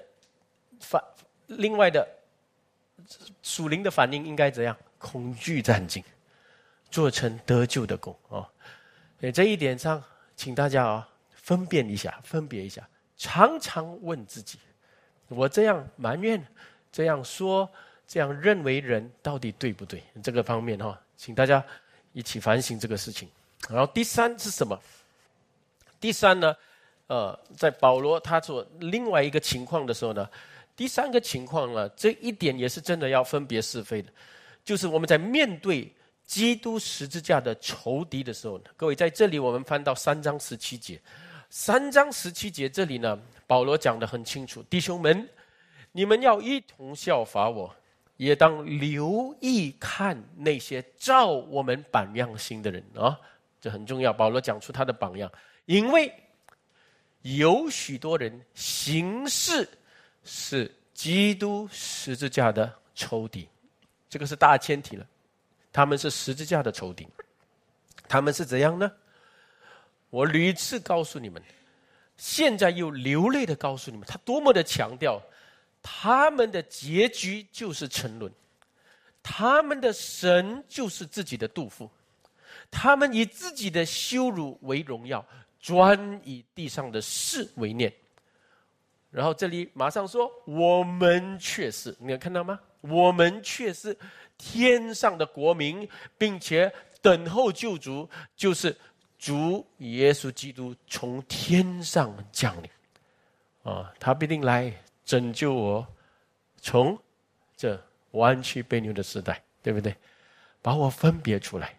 反另外的属灵的反应应该怎样？恐惧战境，做成得救的功啊！在这一点上，请大家啊分辨一下，分别一下，常常问自己：我这样埋怨、这样说、这样认为人到底对不对？这个方面哈，请大家一起反省这个事情。然后第三是什么？第三呢？呃，在保罗他做另外一个情况的时候呢，第三个情况呢，这一点也是真的要分别是非的。就是我们在面对基督十字架的仇敌的时候，各位在这里我们翻到三章十七节，三章十七节这里呢，保罗讲的很清楚，弟兄们，你们要一同效法我，也当留意看那些照我们榜样行的人啊，这很重要。保罗讲出他的榜样，因为有许多人行事是基督十字架的仇敌。这个是大前提了，他们是十字架的仇敌，他们是怎样呢？我屡次告诉你们，现在又流泪的告诉你们，他多么的强调，他们的结局就是沉沦，他们的神就是自己的杜甫，他们以自己的羞辱为荣耀，专以地上的事为念。然后这里马上说，我们却是，你有看到吗？我们却是天上的国民，并且等候救主，就是主耶稣基督从天上降临。啊，他必定来拯救我，从这弯曲背扭的时代，对不对？把我分别出来，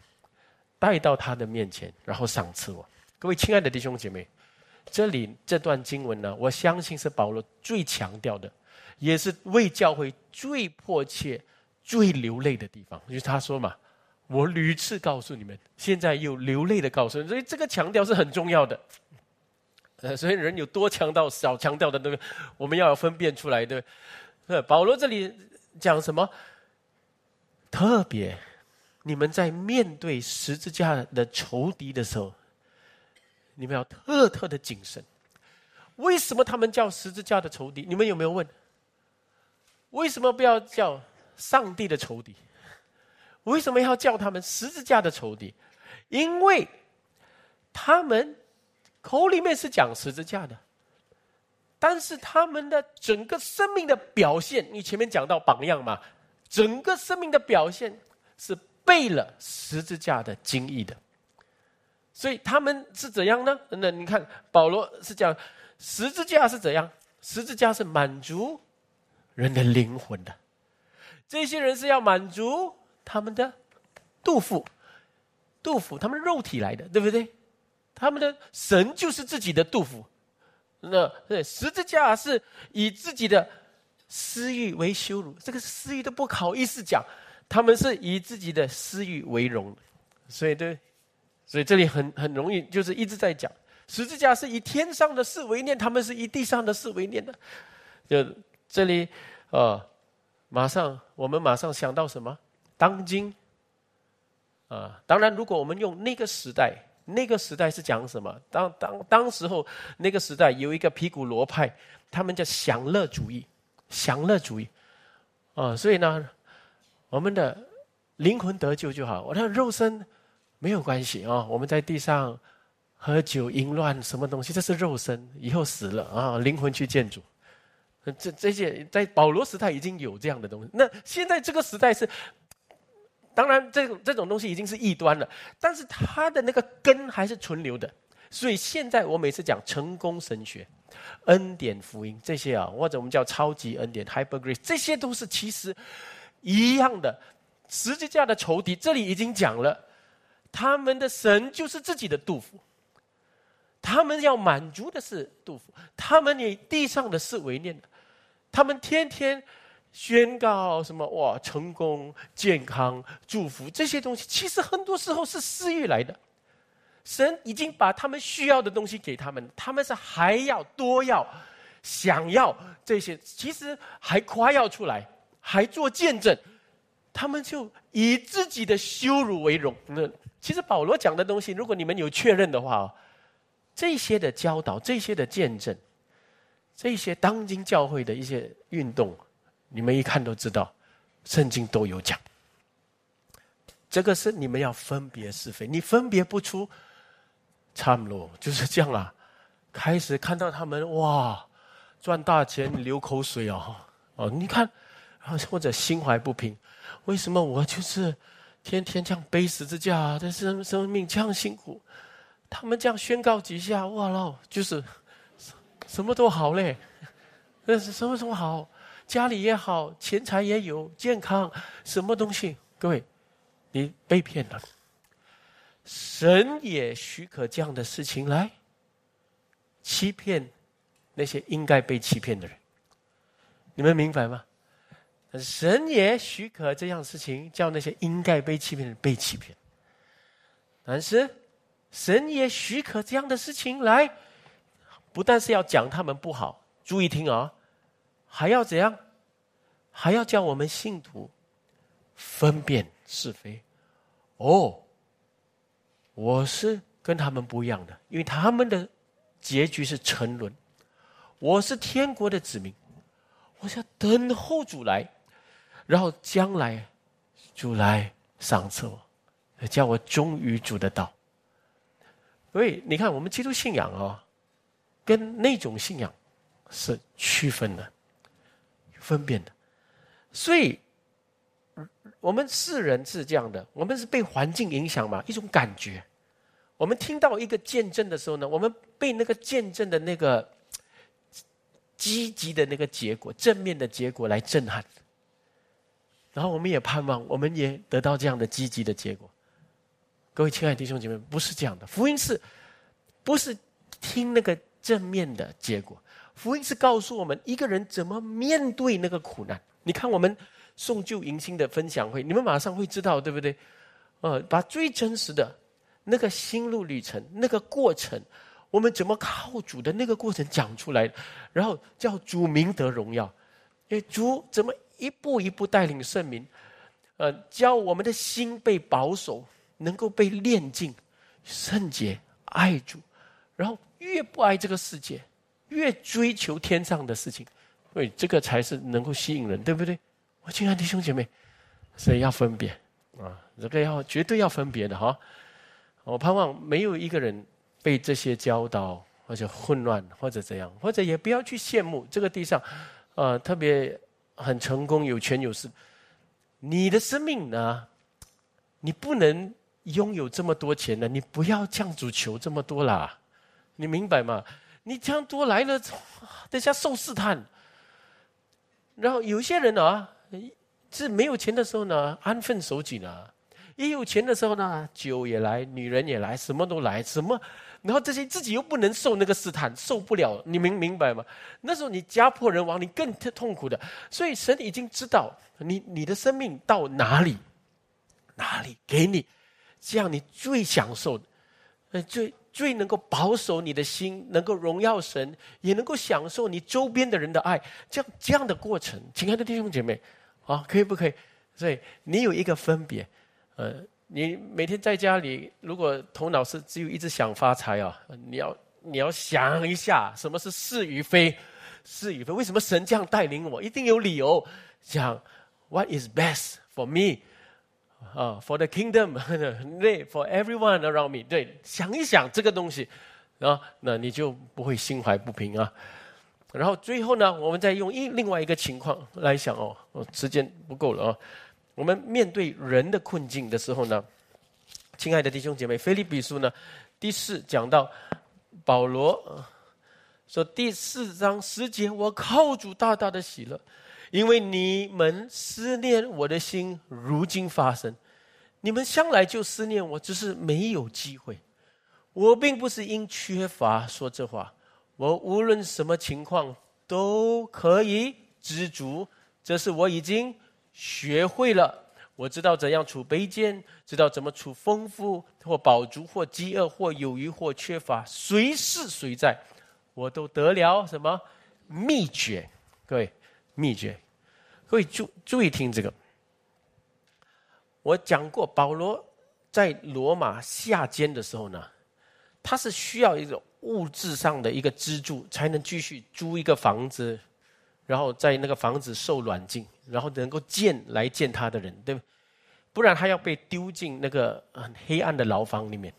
带到他的面前，然后赏赐我。各位亲爱的弟兄姐妹，这里这段经文呢，我相信是保罗最强调的。也是为教会最迫切、最流泪的地方，就是他说嘛：“我屡次告诉你们，现在又流泪的告诉你。”所以这个强调是很重要的。呃，所以人有多强调、少强调的那个，我们要分辨出来的。呃，保罗这里讲什么？特别，你们在面对十字架的仇敌的时候，你们要特特的谨慎。为什么他们叫十字架的仇敌？你们有没有问？为什么不要叫上帝的仇敌？为什么要叫他们十字架的仇敌？因为他们口里面是讲十字架的，但是他们的整个生命的表现，你前面讲到榜样嘛，整个生命的表现是背了十字架的经义的。所以他们是怎样呢？那你看保罗是讲十字架是怎样？十字架是满足。人的灵魂的，这些人是要满足他们的杜甫，杜甫他们肉体来的，对不对？他们的神就是自己的杜甫，那对十字架是以自己的私欲为羞辱，这个私欲都不好意思讲，他们是以自己的私欲为荣，所以对，所以这里很很容易就是一直在讲十字架是以天上的事为念，他们是以地上的事为念的，就。这里，呃，马上我们马上想到什么？当今，啊，当然，如果我们用那个时代，那个时代是讲什么？当当当时候那个时代有一个皮古罗派，他们叫享乐主义，享乐主义，啊，所以呢，我们的灵魂得救就好，我的肉身没有关系啊。我们在地上喝酒淫乱，什么东西？这是肉身，以后死了啊，灵魂去见主。这这些在保罗时代已经有这样的东西，那现在这个时代是当然，这种这种东西已经是异端了，但是它的那个根还是存留的。所以现在我每次讲成功神学、恩典福音这些啊，或者我们叫超级恩典 （Hyper Grace），这些都是其实一样的。十字架的仇敌，这里已经讲了，他们的神就是自己的杜甫，他们要满足的是杜甫，他们以地上的事为念的，他们天天。宣告什么哇？成功、健康、祝福这些东西，其实很多时候是私欲来的。神已经把他们需要的东西给他们，他们是还要多要、想要这些，其实还夸耀出来，还做见证。他们就以自己的羞辱为荣。那其实保罗讲的东西，如果你们有确认的话，这些的教导、这些的见证、这些当今教会的一些运动。你们一看都知道，圣经都有讲。这个是你们要分别是非，你分别不出，差不多就是这样啊。开始看到他们哇，赚大钱流口水哦哦，你看，或者心怀不平，为什么我就是天天这样背十字架，这生生命这样辛苦？他们这样宣告几下，哇喽，就是 <laughs> 什么都好嘞，那是什么什么好？家里也好，钱财也有，健康，什么东西？各位，你被骗了。神也许可这样的事情来欺骗那些应该被欺骗的人。你们明白吗？神也许可这样事情，叫那些应该被欺骗的被欺骗。但是，神也许可这样的事情来，不但是要讲他们不好，注意听啊。还要怎样？还要叫我们信徒分辨是非。哦，我是跟他们不一样的，因为他们的结局是沉沦。我是天国的子民，我是要等候主来，然后将来主来赏赐我，叫我忠于主的道。所以你看，我们基督信仰啊，跟那种信仰是区分的。分辨的，所以我们世人是这样的，我们是被环境影响嘛，一种感觉。我们听到一个见证的时候呢，我们被那个见证的那个积极的那个结果、正面的结果来震撼，然后我们也盼望，我们也得到这样的积极的结果。各位亲爱的弟兄姐妹，不是这样的，福音是不是听那个正面的结果？福音是告诉我们一个人怎么面对那个苦难。你看我们送旧迎新的分享会，你们马上会知道，对不对？呃，把最真实的那个心路旅程、那个过程，我们怎么靠主的那个过程讲出来，然后叫主明得荣耀。因为主怎么一步一步带领圣民，呃，教我们的心被保守，能够被炼净、圣洁、爱主，然后越不爱这个世界。越追求天上的事情，对，这个才是能够吸引人，对不对？我亲爱的弟兄姐妹，所以要分别啊，这个要绝对要分别的哈。我盼望没有一个人被这些教导或者混乱或者怎样，或者也不要去羡慕这个地上，呃，特别很成功、有权有势。你的生命呢？你不能拥有这么多钱的，你不要降主求这么多啦，你明白吗？你这样多来了，等下受试探。然后有些人啊，是没有钱的时候呢，安分守己呢；一有钱的时候呢，酒也来，女人也来，什么都来，什么。然后这些自己又不能受那个试探，受不了，你明明白吗？那时候你家破人亡，你更痛苦的。所以神已经知道你你的生命到哪里，哪里给你这样你最享受，呃最。最能够保守你的心，能够荣耀神，也能够享受你周边的人的爱，这样这样的过程，亲爱的弟兄姐妹，啊，可以不可以？所以你有一个分别，呃，你每天在家里，如果头脑是只有一直想发财啊，你要你要想一下，什么是是与非，是与非，为什么神这样带领我？一定有理由，讲 What is best for me？啊，for the kingdom，<laughs> 对，for everyone around me，对，想一想这个东西，啊，那你就不会心怀不平啊。然后最后呢，我们再用一另外一个情况来想哦，时间不够了啊。我们面对人的困境的时候呢，亲爱的弟兄姐妹，菲利比书呢第四讲到保罗说第四章十节，我靠主大大的喜乐，因为你们思念我的心如今发生，你们向来就思念我，只是没有机会。我并不是因缺乏说这话，我无论什么情况都可以知足，这是我已经。学会了，我知道怎样处卑贱，知道怎么处丰富或饱足或饥饿或有余或缺乏，随是随在，我都得了什么秘诀？各位，秘诀，各位注注意听这个。我讲过，保罗在罗马下监的时候呢，他是需要一种物质上的一个资助，才能继续租一个房子。然后在那个房子受软禁，然后能够见来见他的人，对不？不然他要被丢进那个很黑暗的牢房里面。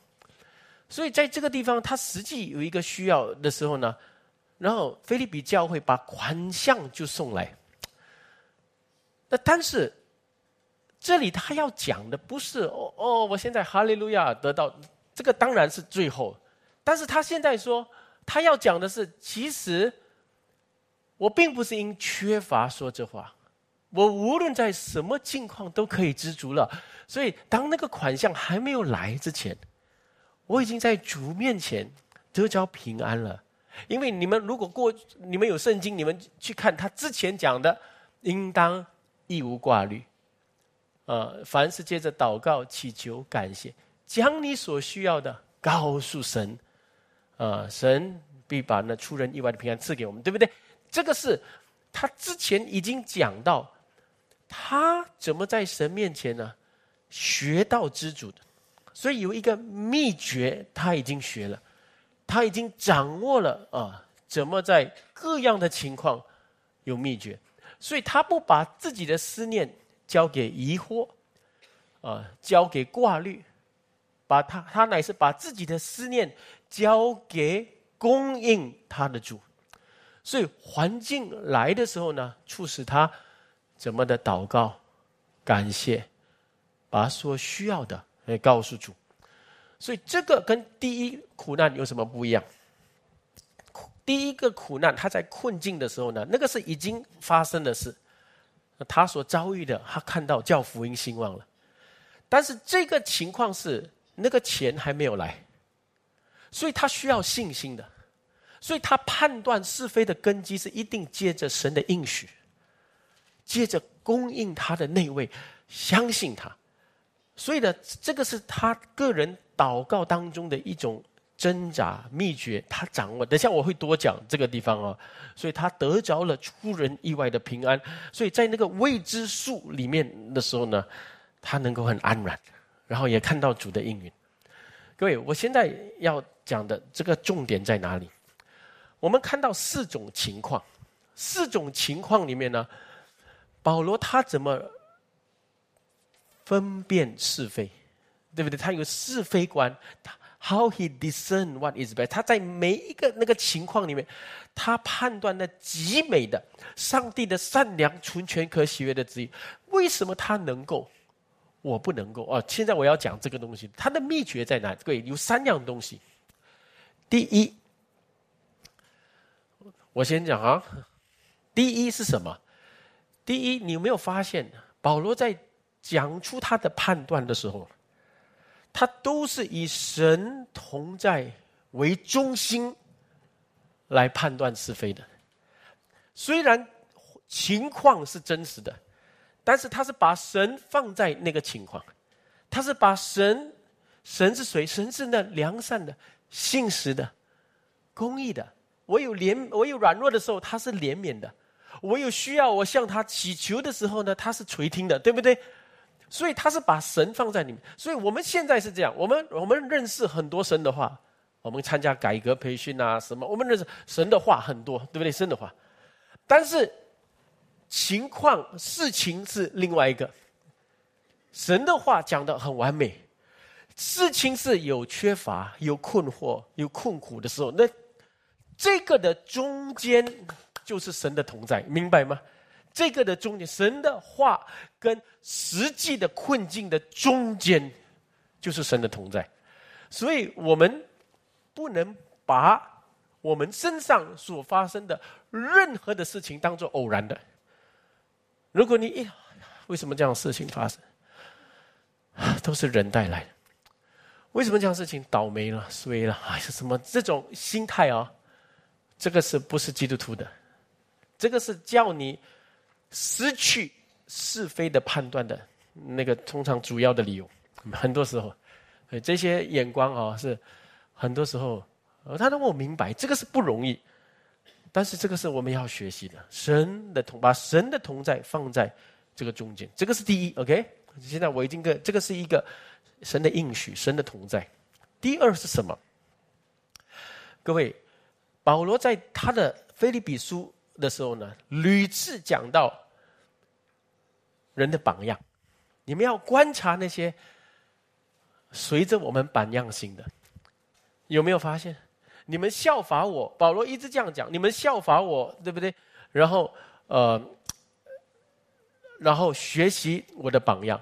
所以在这个地方，他实际有一个需要的时候呢，然后菲利比教会把款项就送来。那但是这里他要讲的不是哦哦，我现在哈利路亚得到这个当然是最后，但是他现在说他要讲的是其实。我并不是因缺乏说这话，我无论在什么境况都可以知足了。所以，当那个款项还没有来之前，我已经在主面前得着平安了。因为你们如果过，你们有圣经，你们去看他之前讲的，应当一无挂虑，呃，凡是接着祷告、祈求、感谢，将你所需要的告诉神，啊，神必把那出人意外的平安赐给我们，对不对？这个是他之前已经讲到，他怎么在神面前呢？学到知足的，所以有一个秘诀，他已经学了，他已经掌握了啊，怎么在各样的情况有秘诀，所以他不把自己的思念交给疑惑，啊，交给挂虑，把他他乃是把自己的思念交给供应他的主。所以环境来的时候呢，促使他怎么的祷告、感谢，把所需要的来告诉主。所以这个跟第一苦难有什么不一样？第一个苦难，他在困境的时候呢，那个是已经发生的事，他所遭遇的，他看到教福音兴旺了。但是这个情况是那个钱还没有来，所以他需要信心的。所以他判断是非的根基是一定借着神的应许，借着供应他的那位，相信他。所以呢，这个是他个人祷告当中的一种挣扎秘诀，他掌握。等下我会多讲这个地方哦。所以他得着了出人意外的平安。所以在那个未知数里面的时候呢，他能够很安然，然后也看到主的应允。各位，我现在要讲的这个重点在哪里？我们看到四种情况，四种情况里面呢，保罗他怎么分辨是非，对不对？他有是非观，how he discern what is bad。他在每一个那个情况里面，他判断那极美的上帝的善良、纯全、可喜悦的旨意。为什么他能够，我不能够？哦，现在我要讲这个东西，他的秘诀在哪？各位，有三样东西。第一。我先讲啊，第一是什么？第一，你有没有发现保罗在讲出他的判断的时候，他都是以神同在为中心来判断是非的。虽然情况是真实的，但是他是把神放在那个情况，他是把神，神是谁？神是那良善的、信实的、公义的。我有怜，我有软弱的时候，他是怜悯的；我有需要，我向他祈求的时候呢，他是垂听的，对不对？所以他是把神放在里面。所以我们现在是这样，我们我们认识很多神的话，我们参加改革培训啊什么，我们认识神的话很多，对不对？神的话，但是情况事情是另外一个。神的话讲的很完美，事情是有缺乏、有困惑、有困苦的时候，那。这个的中间就是神的同在，明白吗？这个的中间，神的话跟实际的困境的中间，就是神的同在。所以我们不能把我们身上所发生的任何的事情当做偶然的。如果你一为什么这样事情发生，都是人带来的？为什么这样事情倒霉了、衰了？还是什么这种心态啊？这个是不是基督徒的？这个是叫你失去是非的判断的那个通常主要的理由。很多时候。这些眼光啊，是很多时候，他让我明白，这个是不容易，但是这个是我们要学习的。神的同，把神的同在放在这个中间，这个是第一。OK，现在我已经跟这个是一个神的应许，神的同在。第二是什么？各位，保罗在他的菲利比书的时候呢，屡次讲到人的榜样，你们要观察那些。随着我们榜样行的，有没有发现？你们效法我，保罗一直这样讲，你们效法我，对不对？然后，呃，然后学习我的榜样，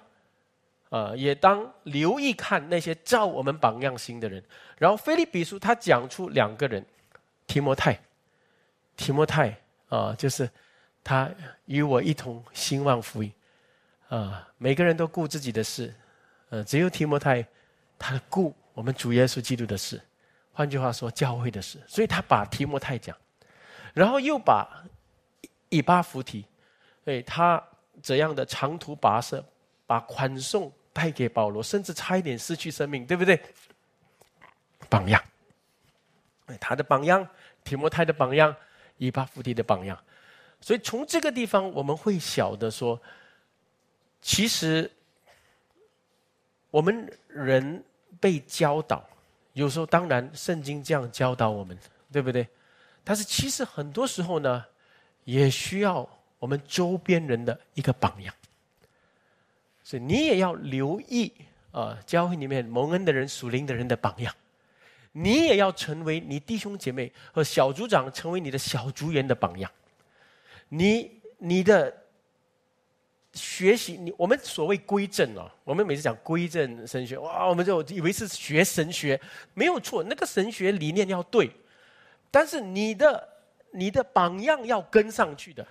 啊，也当留意看那些照我们榜样行的人。然后，菲利比书他讲出两个人，提摩太，提摩太啊，就是他与我一同兴旺福音，啊，每个人都顾自己的事，呃，只有提摩太。他顾我们主耶稣基督的事，换句话说，教会的事。所以他把提摩太讲，然后又把以巴弗提，对他怎样的长途跋涉，把款送带给保罗，甚至差一点失去生命，对不对？榜样，他的榜样，提摩太的榜样，以巴弗提的榜样。所以从这个地方，我们会晓得说，其实我们人。被教导，有时候当然圣经这样教导我们，对不对？但是其实很多时候呢，也需要我们周边人的一个榜样。所以你也要留意啊，教会里面蒙恩的人、属灵的人的榜样。你也要成为你弟兄姐妹和小组长，成为你的小组员的榜样。你你的。学习你，我们所谓归正哦，我们每次讲归正神学，哇，我们就以为是学神学，没有错，那个神学理念要对，但是你的你的榜样要跟上去的，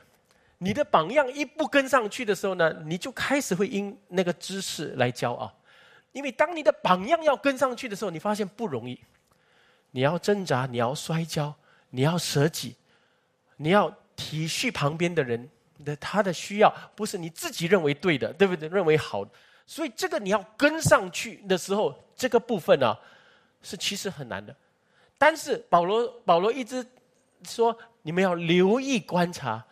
你的榜样一不跟上去的时候呢，你就开始会因那个知识来骄傲，因为当你的榜样要跟上去的时候，你发现不容易，你要挣扎，你要摔跤，你要舍己，你要体恤旁边的人。的他的需要不是你自己认为对的，对不对？认为好，所以这个你要跟上去的时候，这个部分呢，是其实很难的。但是保罗保罗一直说，你们要留意观察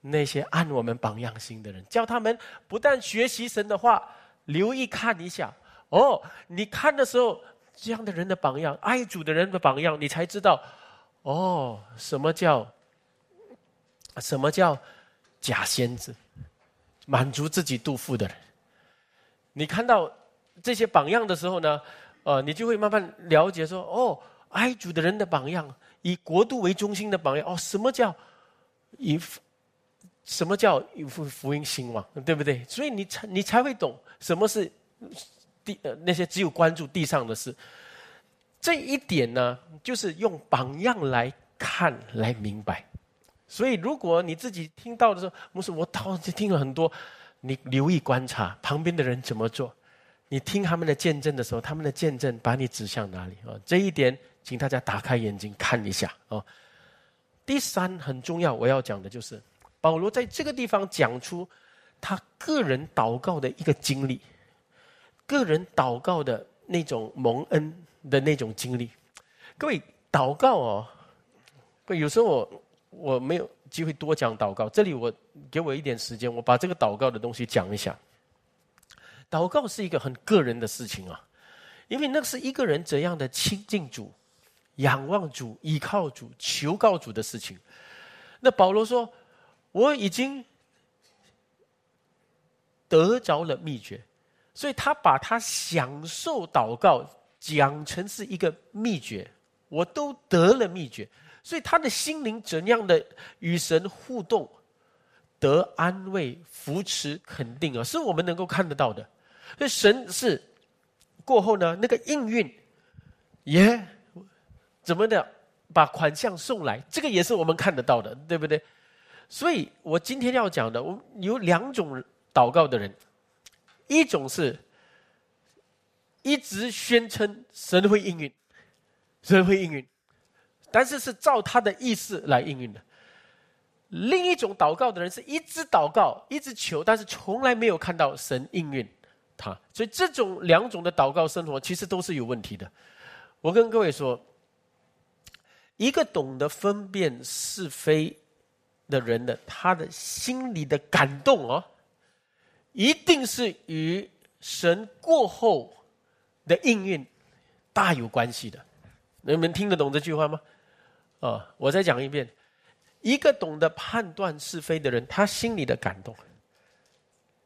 那些按我们榜样行的人，叫他们不但学习神的话，留意看一下。哦，你看的时候，这样的人的榜样，爱主的人的榜样，你才知道，哦，什么叫什么叫。假先知，满足自己肚腹的人。你看到这些榜样的时候呢，呃，你就会慢慢了解说：哦，爱主的人的榜样，以国度为中心的榜样。哦，什么叫以什么叫以福福音兴旺，对不对？所以你才你才会懂什么是地呃那些只有关注地上的事。这一点呢，就是用榜样来看来明白。所以，如果你自己听到的时候，牧师，我当时听了很多，你留意观察旁边的人怎么做，你听他们的见证的时候，他们的见证把你指向哪里啊？这一点，请大家打开眼睛看一下哦。第三很重要，我要讲的就是保罗在这个地方讲出他个人祷告的一个经历，个人祷告的那种蒙恩的那种经历。各位，祷告哦，有时候我。我没有机会多讲祷告，这里我给我一点时间，我把这个祷告的东西讲一下。祷告是一个很个人的事情啊，因为那是一个人怎样的亲近主、仰望主、依靠主、求告主的事情。那保罗说：“我已经得着了秘诀，所以他把他享受祷告讲成是一个秘诀，我都得了秘诀。”所以他的心灵怎样的与神互动，得安慰、扶持、肯定啊，是我们能够看得到的。所以神是过后呢，那个应运也怎么的把款项送来，这个也是我们看得到的，对不对？所以我今天要讲的，我有两种祷告的人，一种是一直宣称神会应允，神会应允，但是是照他的意思来应允的；另一种祷告的人是一直祷告，一直求，但是从来没有看到神应允他。所以这种两种的祷告生活其实都是有问题的。我跟各位说，一个懂得分辨是非。的人的他的心里的感动哦，一定是与神过后的应运大有关系的。你们听得懂这句话吗？啊，我再讲一遍：一个懂得判断是非的人，他心里的感动，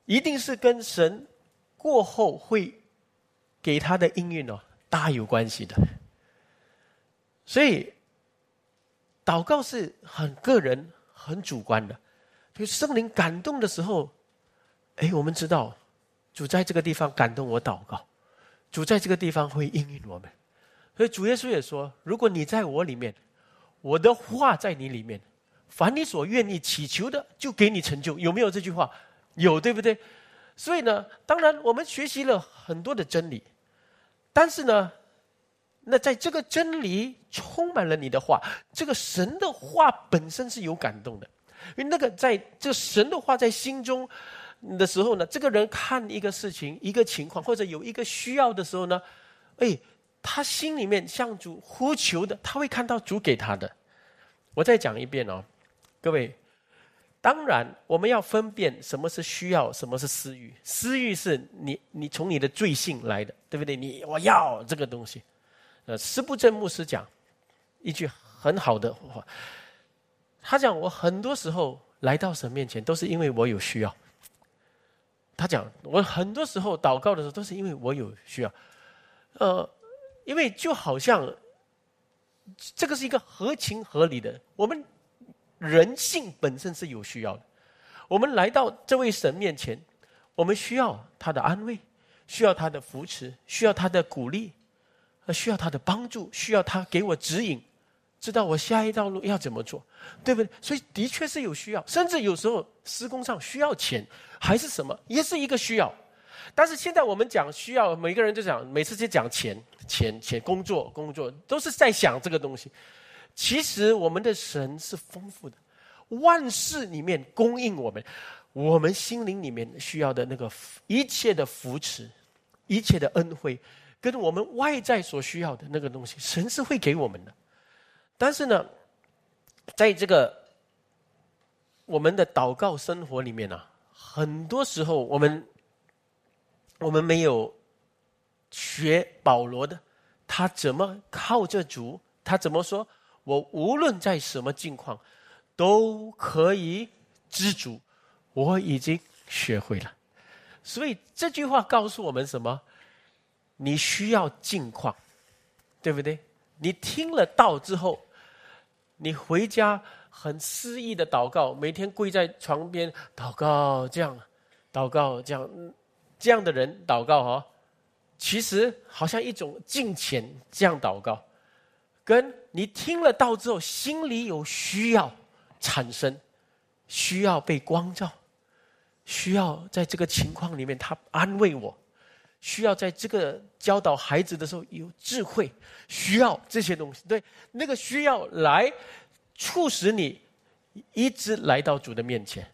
一定是跟神过后会给他的应运哦大有关系的。所以，祷告是很个人。很主观的，就圣灵感动的时候，哎，我们知道主在这个地方感动我祷告，主在这个地方会应允我们。所以主耶稣也说：“如果你在我里面，我的话在你里面，凡你所愿意祈求的，就给你成就。”有没有这句话？有，对不对？所以呢，当然我们学习了很多的真理，但是呢。那在这个真理充满了你的话，这个神的话本身是有感动的，因为那个在这神的话在心中的时候呢，这个人看一个事情、一个情况或者有一个需要的时候呢，哎，他心里面向主呼求的，他会看到主给他的。我再讲一遍哦，各位，当然我们要分辨什么是需要，什么是私欲。私欲是你你从你的罪性来的，对不对？你我要这个东西。呃，施布正牧师讲一句很好的话，他讲我很多时候来到神面前都是因为我有需要。他讲我很多时候祷告的时候都是因为我有需要，呃，因为就好像这个是一个合情合理的，我们人性本身是有需要的。我们来到这位神面前，我们需要他的安慰，需要他的扶持，需要他的鼓励。需要他的帮助，需要他给我指引，知道我下一道路要怎么做，对不对？所以的确是有需要，甚至有时候施工上需要钱，还是什么，也是一个需要。但是现在我们讲需要，每个人就讲，每次就讲钱，钱，钱，工作，工作，都是在想这个东西。其实我们的神是丰富的，万事里面供应我们，我们心灵里面需要的那个一切的扶持，一切的恩惠。跟我们外在所需要的那个东西，神是会给我们的。但是呢，在这个我们的祷告生活里面呢，很多时候我们我们没有学保罗的，他怎么靠着主？他怎么说？我无论在什么境况，都可以知足。我已经学会了。所以这句话告诉我们什么？你需要境况，对不对？你听了道之后，你回家很诗意的祷告，每天跪在床边祷告，这样祷告，这样这样的人祷告哈，其实好像一种敬虔这样祷告，跟你听了道之后，心里有需要产生，需要被光照，需要在这个情况里面他安慰我。需要在这个教导孩子的时候有智慧，需要这些东西。对，那个需要来促使你一直来到主的面前，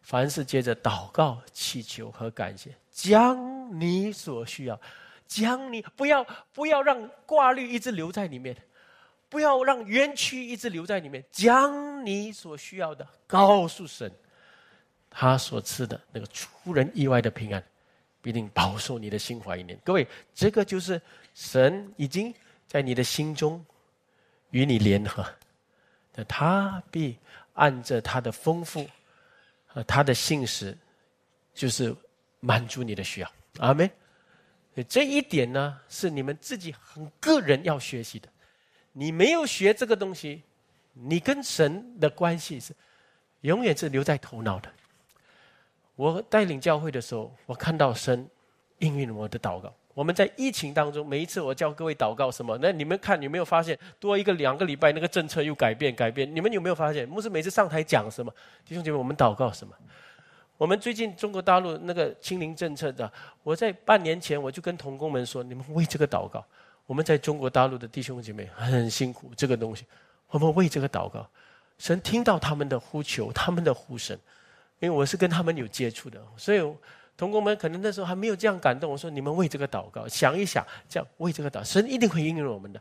凡是接着祷告、祈求和感谢，将你所需要，将你不要不要让挂虑一直留在里面，不要让冤屈一直留在里面，将你所需要的告诉神，他所赐的那个出人意外的平安。必定保守你的心怀意念。各位，这个就是神已经在你的心中与你联合，那他必按着他的丰富和他的信实，就是满足你的需要。阿门。这一点呢，是你们自己很个人要学习的。你没有学这个东西，你跟神的关系是永远是留在头脑的。我带领教会的时候，我看到神应允我的祷告。我们在疫情当中，每一次我教各位祷告什么？那你们看有没有发现，多一个两个礼拜，那个政策又改变改变？你们有没有发现，牧师每次上台讲什么？弟兄姐妹，我们祷告什么？我们最近中国大陆那个清零政策的，我在半年前我就跟童工们说，你们为这个祷告。我们在中国大陆的弟兄姐妹很辛苦，这个东西，我们为这个祷告。神听到他们的呼求，他们的呼声，因为我是跟他们有接触的，所以同工们可能那时候还没有这样感动。我说你们为这个祷告，想一想，这样为这个祷，神一定会应允我们的。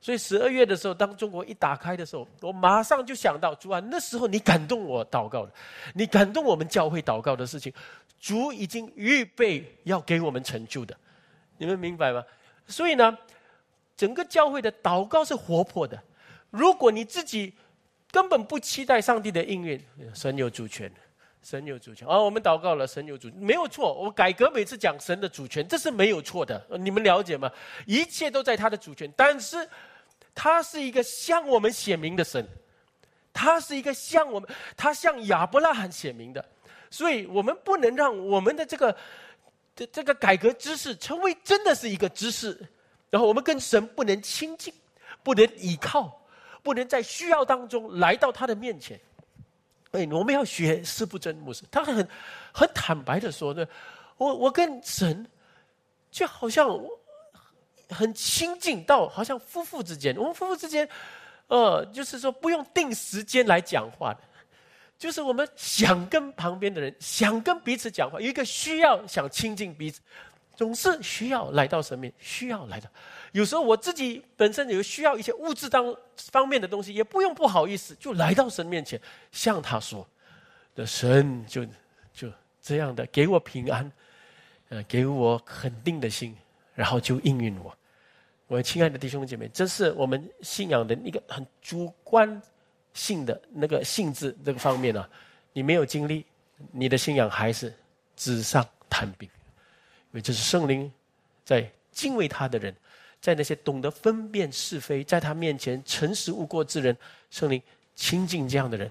所以十二月的时候，当中国一打开的时候，我马上就想到主啊，那时候你感动我祷告的，你感动我们教会祷告的事情，主已经预备要给我们成就的，你们明白吗？所以呢，整个教会的祷告是活泼的。如果你自己，根本不期待上帝的应允，神有主权，神有主权。哦，我们祷告了，神有主，没有错。我改革每次讲神的主权，这是没有错的。你们了解吗？一切都在他的主权，但是他是一个向我们显明的神，他是一个向我们，他向亚伯拉罕显明的，所以我们不能让我们的这个这这个改革知识成为真的是一个知识，然后我们跟神不能亲近，不能依靠。不能在需要当中来到他的面前。哎，我们要学师不真牧师，他很很坦白的说呢，我我跟神就好像很亲近，到好像夫妇之间。我们夫妇之间，呃，就是说不用定时间来讲话的，就是我们想跟旁边的人，想跟彼此讲话，有一个需要想亲近彼此，总是需要来到神面，需要来到。有时候我自己本身有需要一些物质当方面的东西，也不用不好意思，就来到神面前向他说，的神就就这样的给我平安，呃，给我肯定的心，然后就应允我。我亲爱的弟兄姐妹，这是我们信仰的一个很主观性的那个性质这个方面呢。你没有经历，你的信仰还是纸上谈兵，因为这是圣灵在敬畏他的人。在那些懂得分辨是非，在他面前诚实无过之人，圣灵亲近这样的人，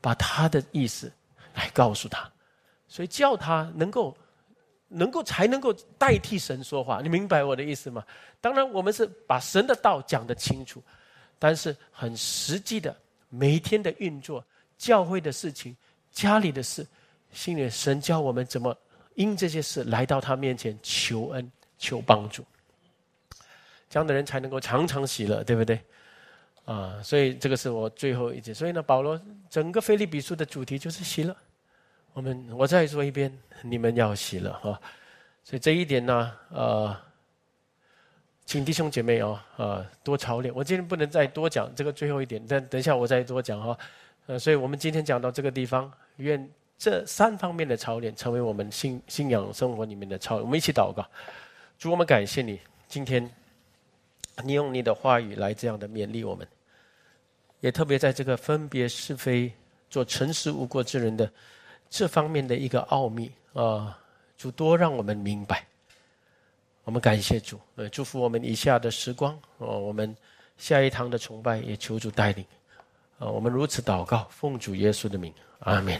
把他的意思来告诉他，所以叫他能够，能够才能够代替神说话。你明白我的意思吗？当然，我们是把神的道讲得清楚，但是很实际的每天的运作，教会的事情、家里的事，心里神教我们怎么因这些事来到他面前求恩、求帮助。这样的人才能够常常喜乐，对不对？啊，所以这个是我最后一节。所以呢，保罗整个菲利比书的主题就是喜乐。我们我再说一遍，你们要喜乐哈。所以这一点呢，呃，请弟兄姐妹哦，呃，多操练。我今天不能再多讲这个最后一点，但等一下我再多讲哈。呃，所以我们今天讲到这个地方，愿这三方面的操练成为我们信信仰生活里面的操。我们一起祷告，主，我们感谢你今天。你用你的话语来这样的勉励我们，也特别在这个分别是非、做诚实无过之人的这方面的一个奥秘啊，主多让我们明白。我们感谢主，呃，祝福我们以下的时光哦，我们下一堂的崇拜也求主带领，啊，我们如此祷告，奉主耶稣的名，阿门。